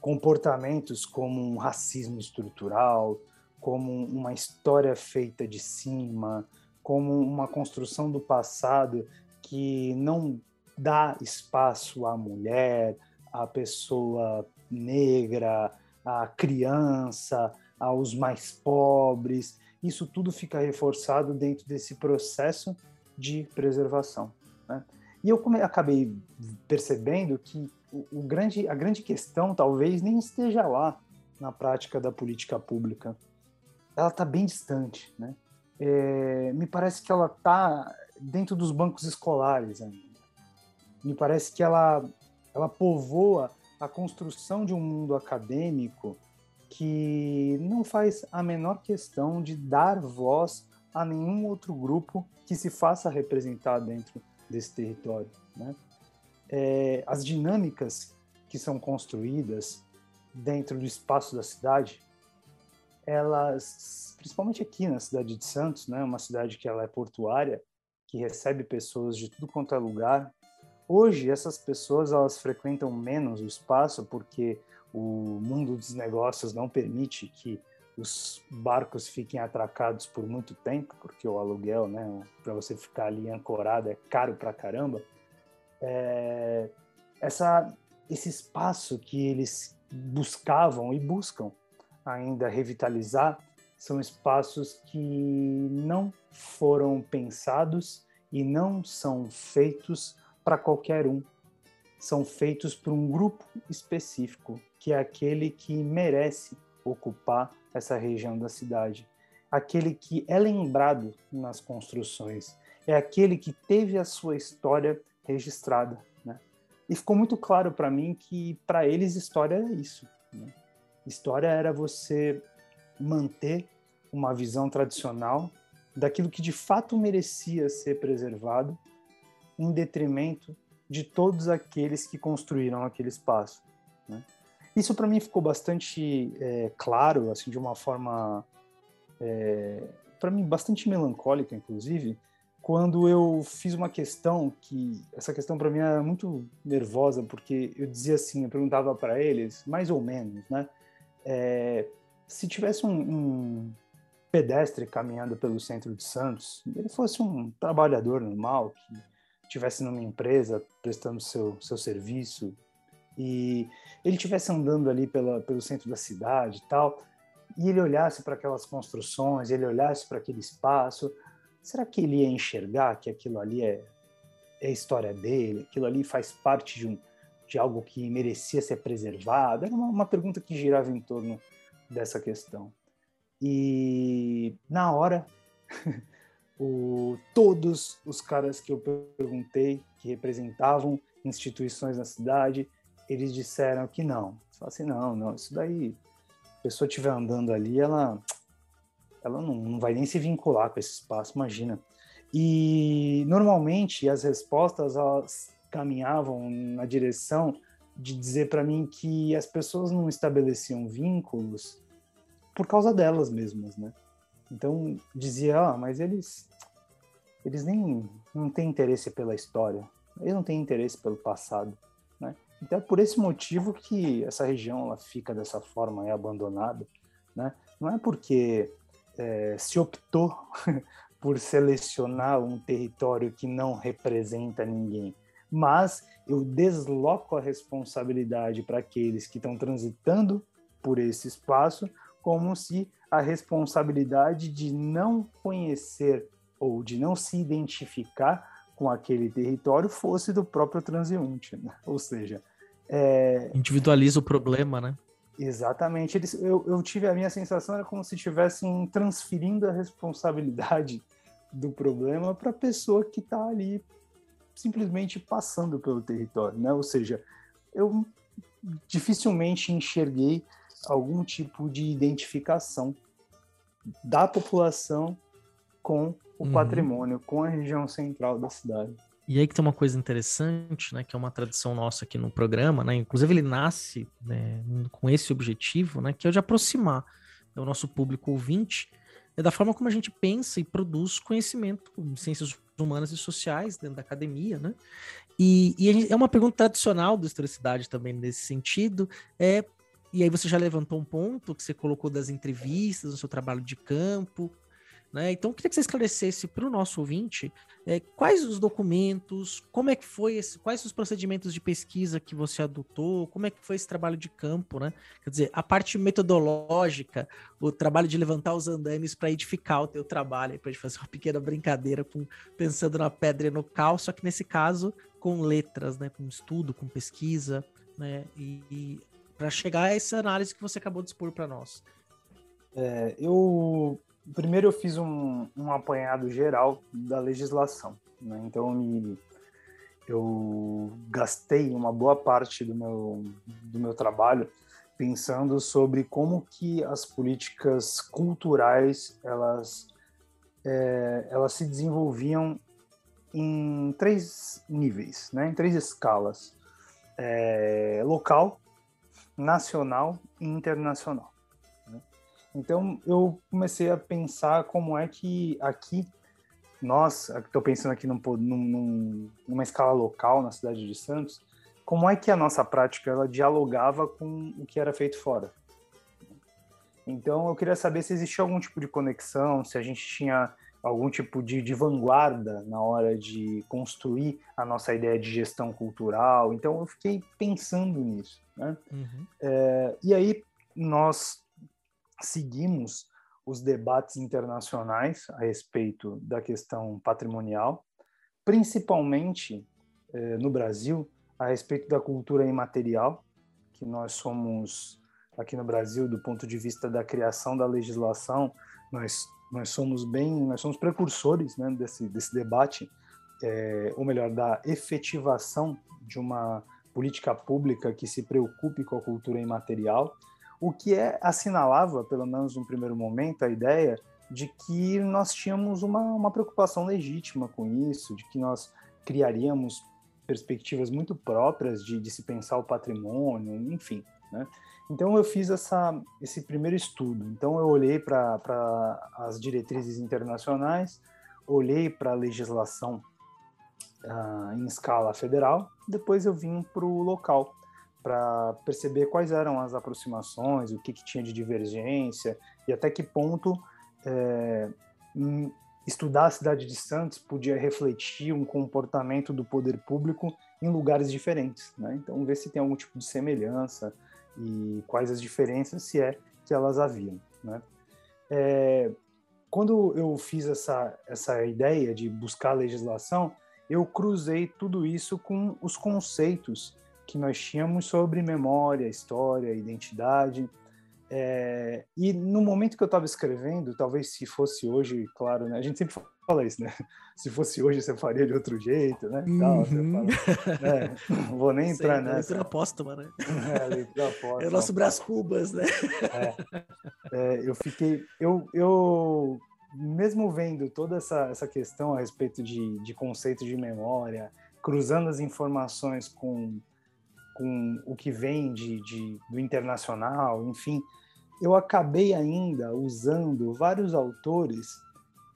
S3: comportamentos como um racismo estrutural, como uma história feita de cima, como uma construção do passado que não dá espaço à mulher, à pessoa negra, à criança, aos mais pobres. Isso tudo fica reforçado dentro desse processo de preservação. Né? E eu acabei percebendo que o, o grande, a grande questão talvez nem esteja lá na prática da política pública, ela está bem distante, né? É, me parece que ela está dentro dos bancos escolares ainda. Me parece que ela, ela povoa a construção de um mundo acadêmico que não faz a menor questão de dar voz a nenhum outro grupo que se faça representar dentro desse território. Né? É, as dinâmicas que são construídas dentro do espaço da cidade elas, principalmente aqui na cidade de Santos, né, uma cidade que ela é portuária, que recebe pessoas de tudo quanto é lugar. Hoje essas pessoas elas frequentam menos o espaço porque o mundo dos negócios não permite que os barcos fiquem atracados por muito tempo, porque o aluguel, né, para você ficar ali ancorado é caro pra caramba. É, essa, esse espaço que eles buscavam e buscam ainda revitalizar, são espaços que não foram pensados e não são feitos para qualquer um. São feitos por um grupo específico, que é aquele que merece ocupar essa região da cidade, aquele que é lembrado nas construções, é aquele que teve a sua história registrada. Né? E ficou muito claro para mim que para eles história era isso. Né? História era você manter uma visão tradicional daquilo que de fato merecia ser preservado, em detrimento de todos aqueles que construíram aquele espaço. Né? Isso para mim ficou bastante é, claro, assim, de uma forma é, para mim bastante melancólica, inclusive, quando eu fiz uma questão que essa questão para mim era muito nervosa porque eu dizia assim, eu perguntava para eles, mais ou menos, né? É, se tivesse um, um, pedestre caminhando pelo centro de Santos, ele fosse um trabalhador normal que tivesse numa empresa prestando seu seu serviço e ele tivesse andando ali pela, pelo centro da cidade e tal, e ele olhasse para aquelas construções, ele olhasse para aquele espaço, será que ele ia enxergar que aquilo ali é, é a história dele, aquilo ali faz parte de, um, de algo que merecia ser preservado? Era uma, uma pergunta que girava em torno dessa questão. E na hora, o, todos os caras que eu perguntei, que representavam instituições na cidade, eles disseram que não. Falaram assim, não, não, isso daí, a pessoa estiver andando ali, ela, ela não, não vai nem se vincular com esse espaço, imagina. E normalmente as respostas elas caminhavam na direção de dizer para mim que as pessoas não estabeleciam vínculos por causa delas mesmas, né? Então dizia, ah, mas eles eles nem não têm interesse pela história, eles não têm interesse pelo passado, né? Então é por esse motivo que essa região ela fica dessa forma é abandonada, né? Não é porque é, se optou por selecionar um território que não representa ninguém, mas eu desloco a responsabilidade para aqueles que estão transitando por esse espaço como se a responsabilidade de não conhecer ou de não se identificar com aquele território fosse do próprio transeunte, né? ou seja,
S1: é... individualiza o problema, né?
S3: Exatamente. Eles, eu, eu tive a minha sensação era como se estivessem transferindo a responsabilidade do problema para a pessoa que está ali simplesmente passando pelo território, né? Ou seja, eu dificilmente enxerguei algum tipo de identificação da população com o uhum. patrimônio, com a região central da cidade.
S1: E aí que tem uma coisa interessante, né, que é uma tradição nossa aqui no programa, né, inclusive ele nasce né, com esse objetivo, né, que é o de aproximar né, o nosso público ouvinte é da forma como a gente pensa e produz conhecimento em ciências humanas e sociais dentro da academia, né? E, e é uma pergunta tradicional da historicidade também nesse sentido, é e aí você já levantou um ponto que você colocou das entrevistas, no seu trabalho de campo, né? Então, eu queria que você esclarecesse para o nosso ouvinte é, quais os documentos, como é que foi esse, quais os procedimentos de pesquisa que você adotou, como é que foi esse trabalho de campo, né? Quer dizer, a parte metodológica, o trabalho de levantar os andames para edificar o teu trabalho, para fazer uma pequena brincadeira com pensando na pedra e no cal, só que nesse caso com letras, né? Com estudo, com pesquisa, né? E, e para chegar a essa análise que você acabou de expor para nós.
S3: É, eu primeiro eu fiz um, um apanhado geral da legislação, né? então eu, me, eu gastei uma boa parte do meu, do meu trabalho pensando sobre como que as políticas culturais elas é, elas se desenvolviam em três níveis, né? em três escalas: é, local, nacional e internacional. Então eu comecei a pensar como é que aqui nós, estou pensando aqui num, num, numa escala local na cidade de Santos, como é que a nossa prática ela dialogava com o que era feito fora. Então eu queria saber se existia algum tipo de conexão, se a gente tinha algum tipo de, de, vanguarda na hora de construir a nossa ideia de gestão cultural. Então eu fiquei pensando nisso. Né? Uhum. É, e aí nós seguimos os debates internacionais a respeito da questão patrimonial, principalmente eh, no Brasil, a respeito da cultura imaterial, que nós somos aqui no Brasil, do ponto de vista da criação da legislação, nós nós somos bem, nós somos precursores né, desse, desse debate, é, ou melhor, da efetivação de uma política pública que se preocupe com a cultura imaterial, o que é assinalava, pelo menos no primeiro momento, a ideia de que nós tínhamos uma, uma preocupação legítima com isso, de que nós criaríamos perspectivas muito próprias de, de se pensar o patrimônio, enfim, né? Então eu fiz essa, esse primeiro estudo. Então eu olhei para as diretrizes internacionais, olhei para a legislação uh, em escala federal, depois eu vim para o local para perceber quais eram as aproximações, o que, que, tinha de divergência e até que ponto é, estudar a cidade de Santos podia refletir um comportamento do poder público em lugares diferentes. Né? Então ver se tem algum tipo de semelhança, e quais as diferenças, se é que elas haviam. Né? É, quando eu fiz essa, essa ideia de buscar legislação, eu cruzei tudo isso com os conceitos que nós tínhamos sobre memória, história, identidade. É, e no momento que eu estava escrevendo, talvez se fosse hoje, claro, né, a gente sempre fala isso, né? Se fosse hoje, você faria de outro jeito, né? Tal,
S1: uhum.
S3: fala, né? Não vou nem entrar Sei, nessa.
S1: Leitura apóstoma, né?
S3: É, leitura apóstoma.
S1: É o nosso Brás Cubas, né?
S3: É. é, eu fiquei... Eu, eu, mesmo vendo toda essa, essa questão a respeito de, de conceito de memória, cruzando as informações com, com o que vem de, de, do internacional, enfim, eu acabei ainda usando vários autores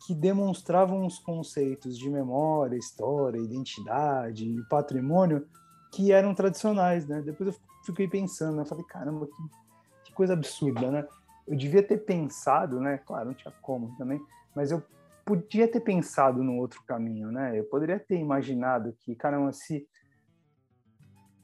S3: que demonstravam os conceitos de memória, história, identidade e patrimônio que eram tradicionais, né? Depois eu fiquei pensando, né? Falei, caramba, que, que, coisa absurda, né? Eu devia ter pensado, né? Claro, não tinha como também, mas eu podia ter pensado num outro caminho, né? Eu poderia ter imaginado que, caramba, se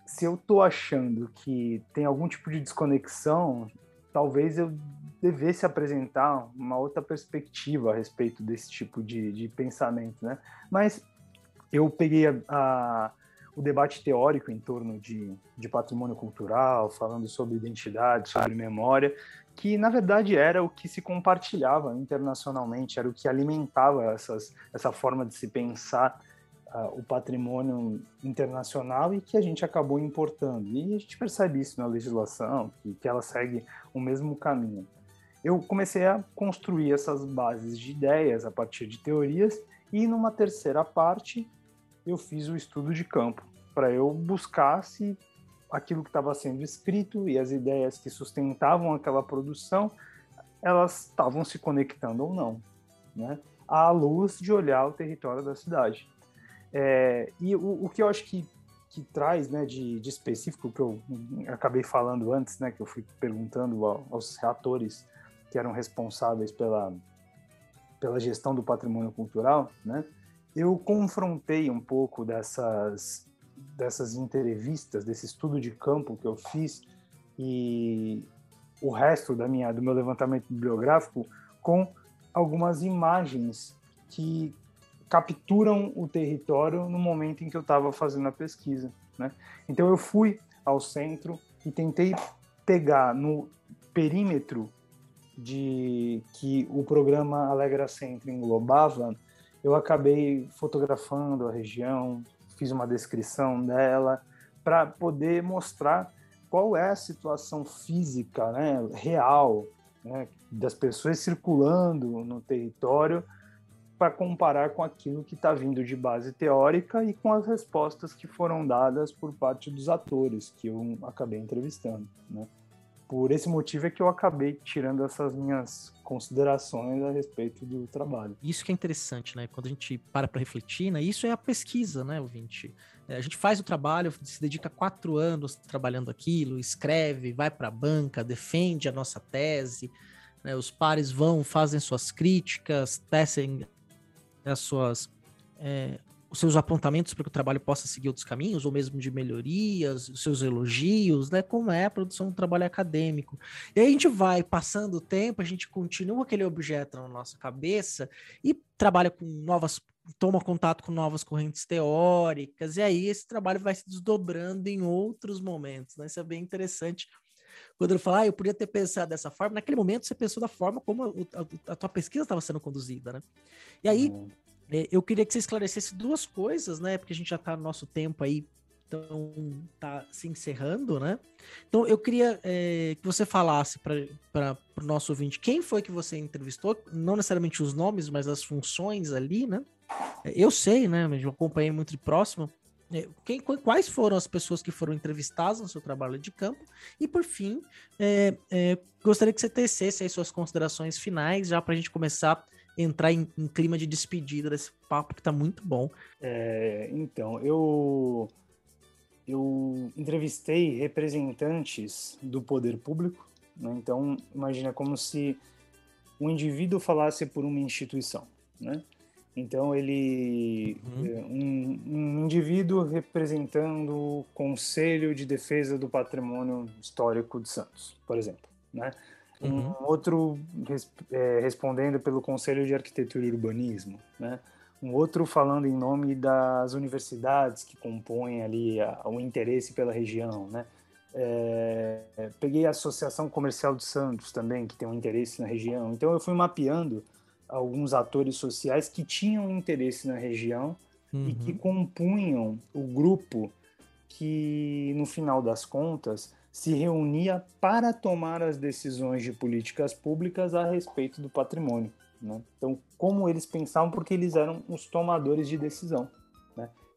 S3: se eu tô achando que tem algum tipo de desconexão, talvez eu devesse apresentar uma outra perspectiva a respeito desse tipo de, de pensamento, né? Mas eu peguei a, a, o debate teórico em torno de, de patrimônio cultural, falando sobre identidade, sobre memória, que na verdade era o que se compartilhava internacionalmente, era o que alimentava essas, essa forma de se pensar uh, o patrimônio internacional e que a gente acabou importando. E a gente percebe isso na legislação, que, que ela segue o mesmo caminho eu comecei a construir essas bases de ideias a partir de teorias e numa terceira parte eu fiz o estudo de campo para eu buscar se aquilo que estava sendo escrito e as ideias que sustentavam aquela produção elas estavam se conectando ou não, né? À luz de olhar o território da cidade. É, e o, o, que eu acho que, que traz né, de, de específico, que eu acabei falando antes, né, que eu fui perguntando aos reatores que eram responsáveis pela, pela gestão do patrimônio cultural, né, eu confrontei um pouco dessas, dessas entrevistas, desse estudo de campo que eu fiz e o resto da minha, do meu levantamento bibliográfico com algumas imagens que capturam o território no momento em que eu estava fazendo a pesquisa. Né? Então eu fui ao centro e tentei pegar no perímetro de que o programa Alegra Centro englobava, eu acabei fotografando a região, fiz uma descrição dela para poder mostrar qual é a situação física, né, real, né, das pessoas circulando no território para comparar com aquilo que está vindo de base teórica e com as respostas que foram dadas por parte dos atores que eu acabei entrevistando. Né? por esse motivo é que eu acabei tirando essas minhas considerações a respeito do trabalho.
S1: Isso que é interessante, né? Quando a gente para para refletir, né? Isso é a pesquisa, né, ouvinte? É, a gente faz o trabalho, se dedica quatro anos trabalhando aquilo, escreve, vai para a banca, defende a nossa tese, né? os pares vão, fazem suas críticas, tecem as suas é, os seus apontamentos para que o trabalho possa seguir outros caminhos, ou mesmo de melhorias, os seus elogios, né? Como é a produção do trabalho acadêmico. E aí a gente vai passando o tempo, a gente continua aquele objeto na nossa cabeça e trabalha com novas, toma contato com novas correntes teóricas, e aí esse trabalho vai se desdobrando em outros momentos, né? Isso é bem interessante. Quando ele fala, ah, eu podia ter pensado dessa forma, naquele momento você pensou da forma como a, a, a tua pesquisa estava sendo conduzida, né? E aí, uhum é, eu queria que você esclarecesse duas coisas, né? Porque a gente já está no nosso tempo aí, então tá se encerrando, né? Então eu queria é, que você falasse para o nosso ouvinte quem foi que você entrevistou, não necessariamente os nomes, mas as funções ali, né? É, eu sei, né? Eu acompanhei muito de próximo. É, quem, quais foram as pessoas que foram entrevistadas no seu trabalho de campo? E por fim, é, é, gostaria que você tecesse aí suas considerações finais, já para a gente começar entrar em, em, clima de despedida desse papo que tá muito bom.
S3: É, então, eu eu entrevistei representantes do poder público, né? então imagina como se um indivíduo falasse por uma instituição, né? Então ele uhum. É, um, um, indivíduo representando o Conselho de Defesa do Patrimônio Histórico de Santos, por exemplo, né? Uhum. Um outro é, respondendo pelo Conselho de Arquitetura e Urbanismo, né? Um outro falando em nome das universidades que compõem ali a, o interesse pela região, né? É, peguei a Associação Comercial de Santos também, que tem um interesse na região. Então eu fui mapeando alguns atores sociais que tinham interesse na região uhum. e que uhum. compunham o grupo que, no final das contas, se reunia para tomar as decisões de políticas públicas a respeito do patrimônio. Né? Então, como eles pensavam, porque eles eram os tomadores de decisão.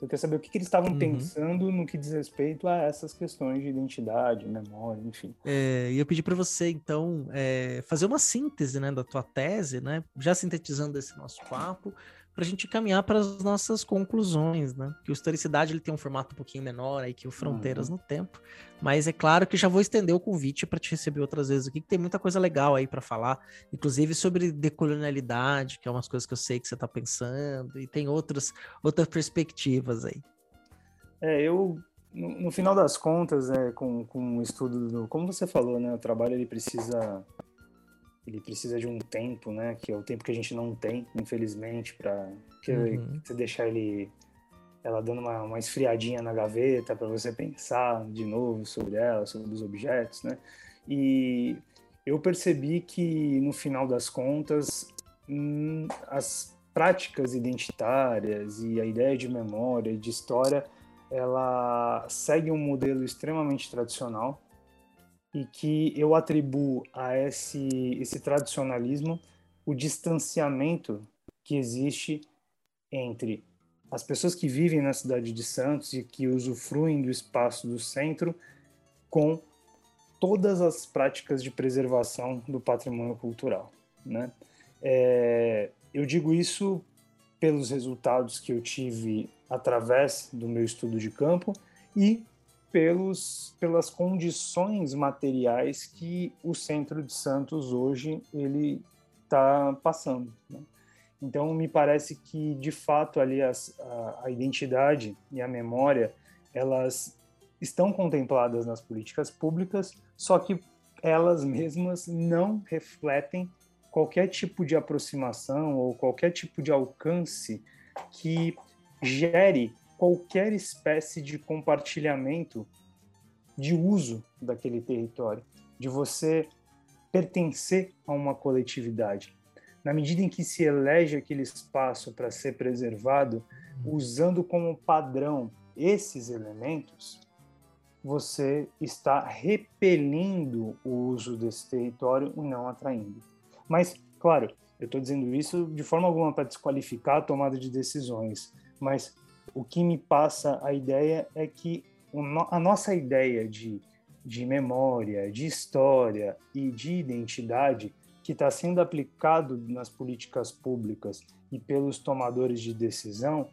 S3: Eu quero saber o que, que eles estavam uhum. pensando no que diz respeito a essas questões de identidade, memória, enfim.
S1: É, e eu pedi para você, então, é, fazer uma síntese né, da tua tese, né? já sintetizando esse nosso papo, para a gente caminhar para as nossas conclusões, né? Que o historicidade ele tem um formato um pouquinho menor aí que o Fronteiras uhum. no Tempo, mas é claro que já vou estender o convite para te receber outras vezes aqui, que tem muita coisa legal aí para falar, inclusive sobre decolonialidade, que é umas coisas que eu sei que você está pensando, e tem outras outras perspectivas aí.
S3: É, eu no, no final das contas, é, com, com o estudo do, como você falou, né, o trabalho ele precisa ele precisa de um tempo, né? Que é o tempo que a gente não tem, infelizmente, para uhum. você deixar ele ela dando uma, uma esfriadinha na gaveta para você pensar de novo sobre ela, sobre os objetos, né? E eu percebi que no final das contas hum, as práticas identitárias e a ideia de memória, de história, ela segue um modelo extremamente tradicional, e que eu atribuo a esse, esse tradicionalismo o distanciamento que existe entre as pessoas que vivem na cidade de Santos e que usufruem do espaço do centro com todas as práticas de preservação do patrimônio cultural. Né? É, eu digo isso pelos resultados que eu tive através do meu estudo de campo e pelos, pelas condições materiais que o centro de Santos hoje ele está passando. Né? Então me parece que de fato ali as, a, a identidade e a memória elas estão contempladas nas políticas públicas, só que elas mesmas não refletem qualquer tipo de aproximação ou qualquer tipo de alcance que gere qualquer espécie de compartilhamento de uso daquele território, de você pertencer a uma coletividade. Na medida em que se elege aquele espaço para ser preservado, usando como padrão esses elementos, você está repelindo o uso desse território e não atraindo. Mas, claro, eu estou dizendo isso de forma alguma para desqualificar a tomada de decisões, mas o que me passa a ideia é que a nossa ideia de, de memória, de história e de identidade que está sendo aplicado nas políticas públicas e pelos tomadores de decisão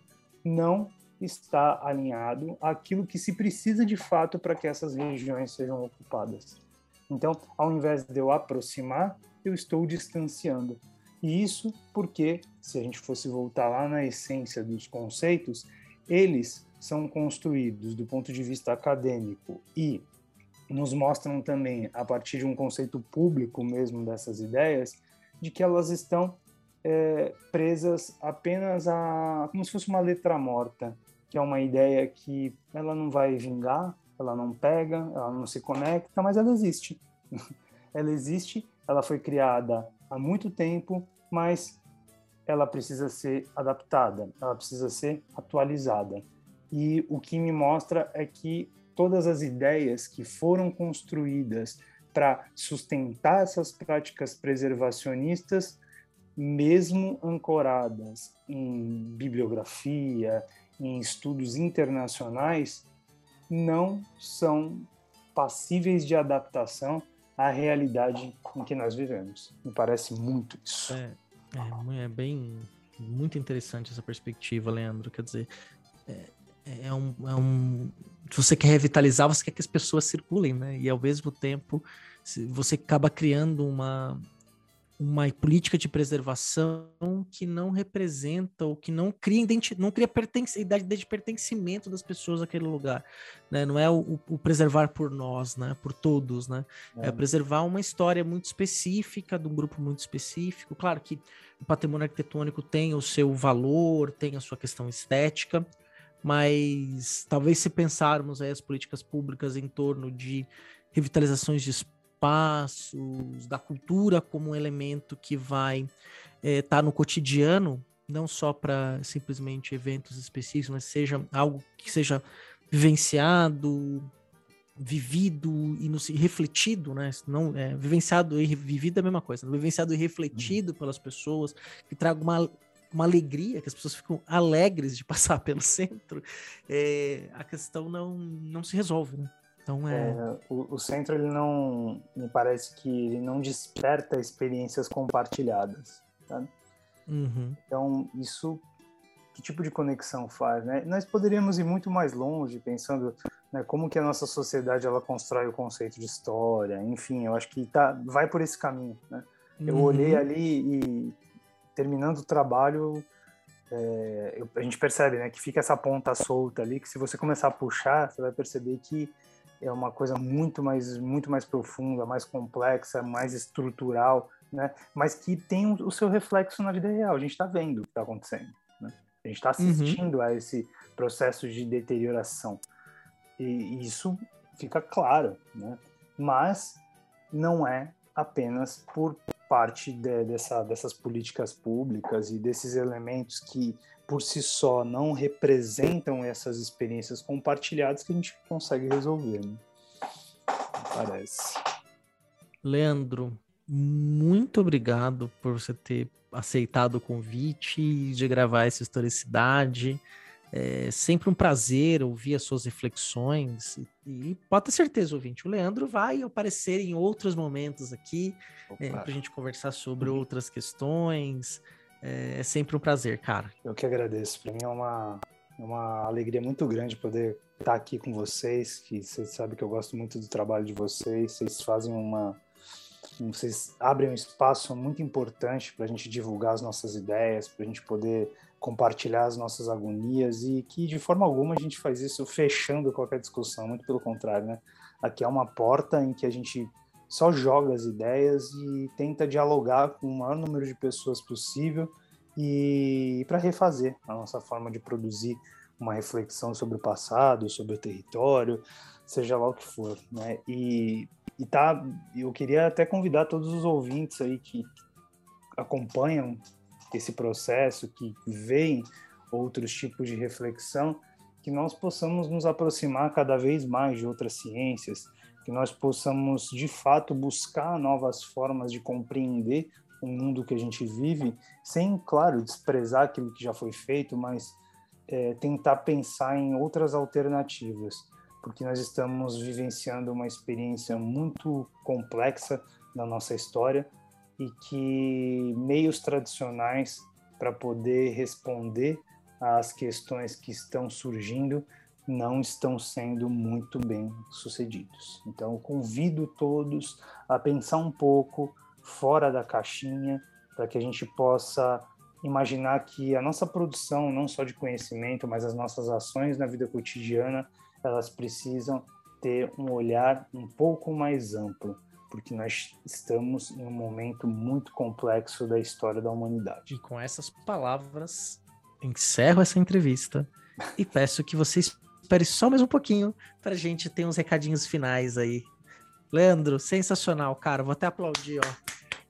S3: não está alinhado àquilo que se precisa de fato para que essas regiões sejam ocupadas. Então, ao invés de eu aproximar, eu estou distanciando. E isso porque, se a gente fosse voltar lá na essência dos conceitos, eles são construídos do ponto de vista acadêmico e nos mostram também, a partir de um conceito público mesmo dessas ideias, de que elas estão é, presas apenas a como se fosse uma letra morta, que é uma ideia que ela não vai vingar, ela não pega, ela não se conecta, mas ela existe. ela existe, ela foi criada há muito tempo, mas ela precisa ser adaptada, ela precisa ser atualizada. E o que me mostra é que todas as ideias que foram construídas para sustentar essas práticas preservacionistas, mesmo ancoradas em bibliografia, em estudos internacionais, não são passíveis de adaptação à realidade em que nós vivemos. Me parece muito isso.
S1: É, é, é bem muito interessante essa perspectiva, Leandro. Quer dizer, é, é um, é um. Se você quer revitalizar, você quer que as pessoas circulem, né? E ao mesmo tempo, você acaba criando uma, uma política de preservação que não representa ou que não cria não cria identidade de pertencimento das pessoas àquele lugar, né? Não é o, o preservar por nós, né? Por todos, né? É. é. preservar uma história muito específica de um grupo muito específico. Claro que o patrimônio arquitetônico tem o seu valor, tem a sua questão estética, mas talvez se pensarmos aí as políticas públicas em torno de revitalizações de espaços, da cultura como um elemento que vai estar é, tá no cotidiano, não só para simplesmente eventos específicos, mas seja algo que seja vivenciado, vivido e no, refletido, né? Não, é, vivenciado e vivido é a mesma coisa, né? vivenciado e refletido uhum. pelas pessoas, que traga uma, uma alegria, que as pessoas ficam alegres de passar pelo centro, é, a questão não, não se resolve, né? Então é...
S3: é o, o, centro ele não me parece que ele não desperta experiências compartilhadas?
S1: Uhum.
S3: Então isso que tipo de conexão faz, né? Nós poderíamos ir muito mais longe pensando né, como que a nossa sociedade ela constrói o conceito de história, enfim, eu acho que tá vai por esse caminho, né? Eu uhum. olhei ali e terminando o trabalho é, eu, a gente percebe, né, que fica essa ponta solta ali, que se você começar a puxar, você vai perceber que é uma coisa muito mais, muito mais profunda, mais complexa, mais estrutural, né? Mas que tem o seu reflexo na vida real. A gente está vendo o que está acontecendo, né? A gente está uhum. assistindo uhum. a esse processo de deterioração. E isso fica claro, né? Mas não é apenas por parte de, dessa, dessas políticas públicas e desses elementos que por si só não representam essas experiências compartilhadas que a gente consegue resolver, né? Parece.
S1: Leandro, muito obrigado por você ter aceitado o convite de gravar essa historicidade. É sempre um prazer ouvir as suas reflexões. E, e pode ter certeza, ouvinte, o Leandro vai aparecer em outros momentos aqui é, para a gente conversar sobre uhum. outras questões. É, é, sempre um prazer, cara.
S3: Eu que agradeço. Para mim é uma, é uma alegria muito grande poder estar aqui com vocês, que vocês sabem que eu gosto muito do trabalho de vocês. Vocês fazem uma. Vocês abrem um espaço muito importante para a gente divulgar as nossas ideias, para a gente poder compartilhar as nossas agonias e que de forma alguma a gente faz isso fechando qualquer discussão, muito pelo contrário, né? Aqui é uma porta em que a gente só joga as ideias e tenta dialogar com o maior número de pessoas possível e para refazer a nossa forma de produzir uma reflexão sobre o passado, sobre o território, seja lá o que for, né? E, e tá, eu queria até convidar todos os ouvintes aí que acompanham esse processo, que veem outros tipos de reflexão, que nós possamos nos aproximar cada vez mais de outras ciências, que nós possamos de fato buscar novas formas de compreender o mundo que a gente vive, sem, claro, desprezar aquilo que já foi feito, mas é, tentar pensar em outras alternativas, porque nós estamos vivenciando uma experiência muito complexa na nossa história e que meios tradicionais para poder responder às questões que estão surgindo não estão sendo muito bem sucedidos. Então, convido todos a pensar um pouco fora da caixinha, para que a gente possa imaginar que a nossa produção, não só de conhecimento, mas as nossas ações na vida cotidiana, elas precisam ter um olhar um pouco mais amplo, porque nós estamos em um momento muito complexo da história da humanidade.
S1: E com essas palavras, encerro essa entrevista e peço que você espere só mais um pouquinho para a gente ter uns recadinhos finais aí. Leandro, sensacional, cara. Vou até aplaudir, ó.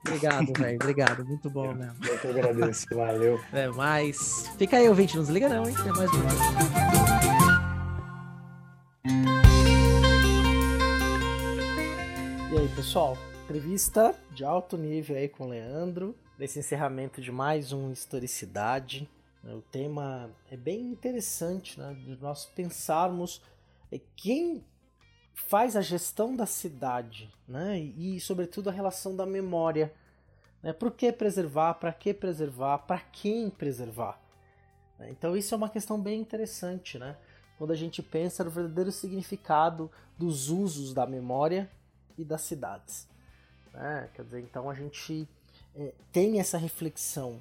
S1: Obrigado, velho. Obrigado. Muito bom mesmo.
S3: Eu que agradeço. Valeu.
S1: É, mas fica aí, ouvinte. Não desliga não, hein? Tem mais um. E aí, pessoal? Entrevista de alto nível aí com o Leandro, nesse encerramento de mais um Historicidade. O tema é bem interessante, né? De nós pensarmos é, quem faz a gestão da cidade, né? E, sobretudo, a relação da memória. Né? Por que preservar? Para que preservar? Para quem preservar? Então, isso é uma questão bem interessante, né? Quando a gente pensa no verdadeiro significado dos usos da memória e das cidades. Né? Quer dizer, então a gente é, tem essa reflexão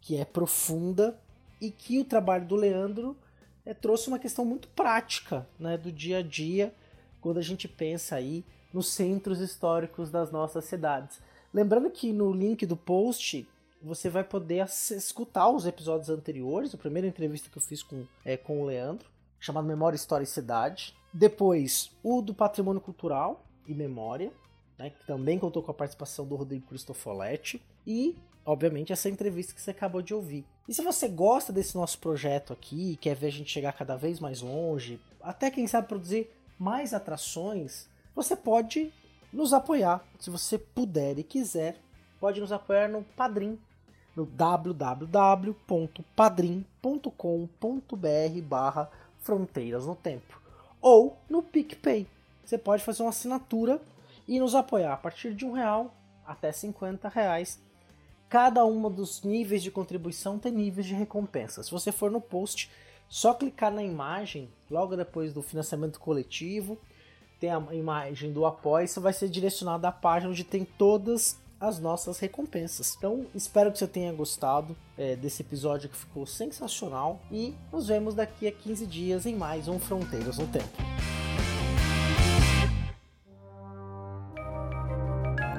S1: que é profunda e que o trabalho do Leandro é, trouxe uma questão muito prática né, do dia a dia quando a gente pensa aí nos centros históricos das nossas cidades. Lembrando que no link do post você vai poder escutar os episódios anteriores, a primeira entrevista que eu fiz com, é, com o Leandro, chamado Memória, História e Cidade. Depois, o do Patrimônio Cultural, e Memória, né, que também contou com a participação do Rodrigo Cristofoletti, e, obviamente, essa entrevista que você acabou de ouvir. E se você gosta desse nosso projeto aqui, quer ver a gente chegar cada vez mais longe, até quem sabe produzir mais atrações, você pode nos apoiar. Se você puder e quiser, pode nos apoiar no Padrim, no www.padrim.com.br barra Fronteiras no Tempo. Ou no PicPay você pode fazer uma assinatura e nos apoiar a partir de um real até 50 reais. Cada um dos níveis de contribuição tem níveis de recompensa. Se você for no post, só clicar na imagem, logo depois do financiamento coletivo, tem a imagem do apoio, você vai ser direcionado à página onde tem todas as nossas recompensas. Então, espero que você tenha gostado é, desse episódio que ficou sensacional e nos vemos daqui a 15 dias em mais um Fronteiras no Tempo.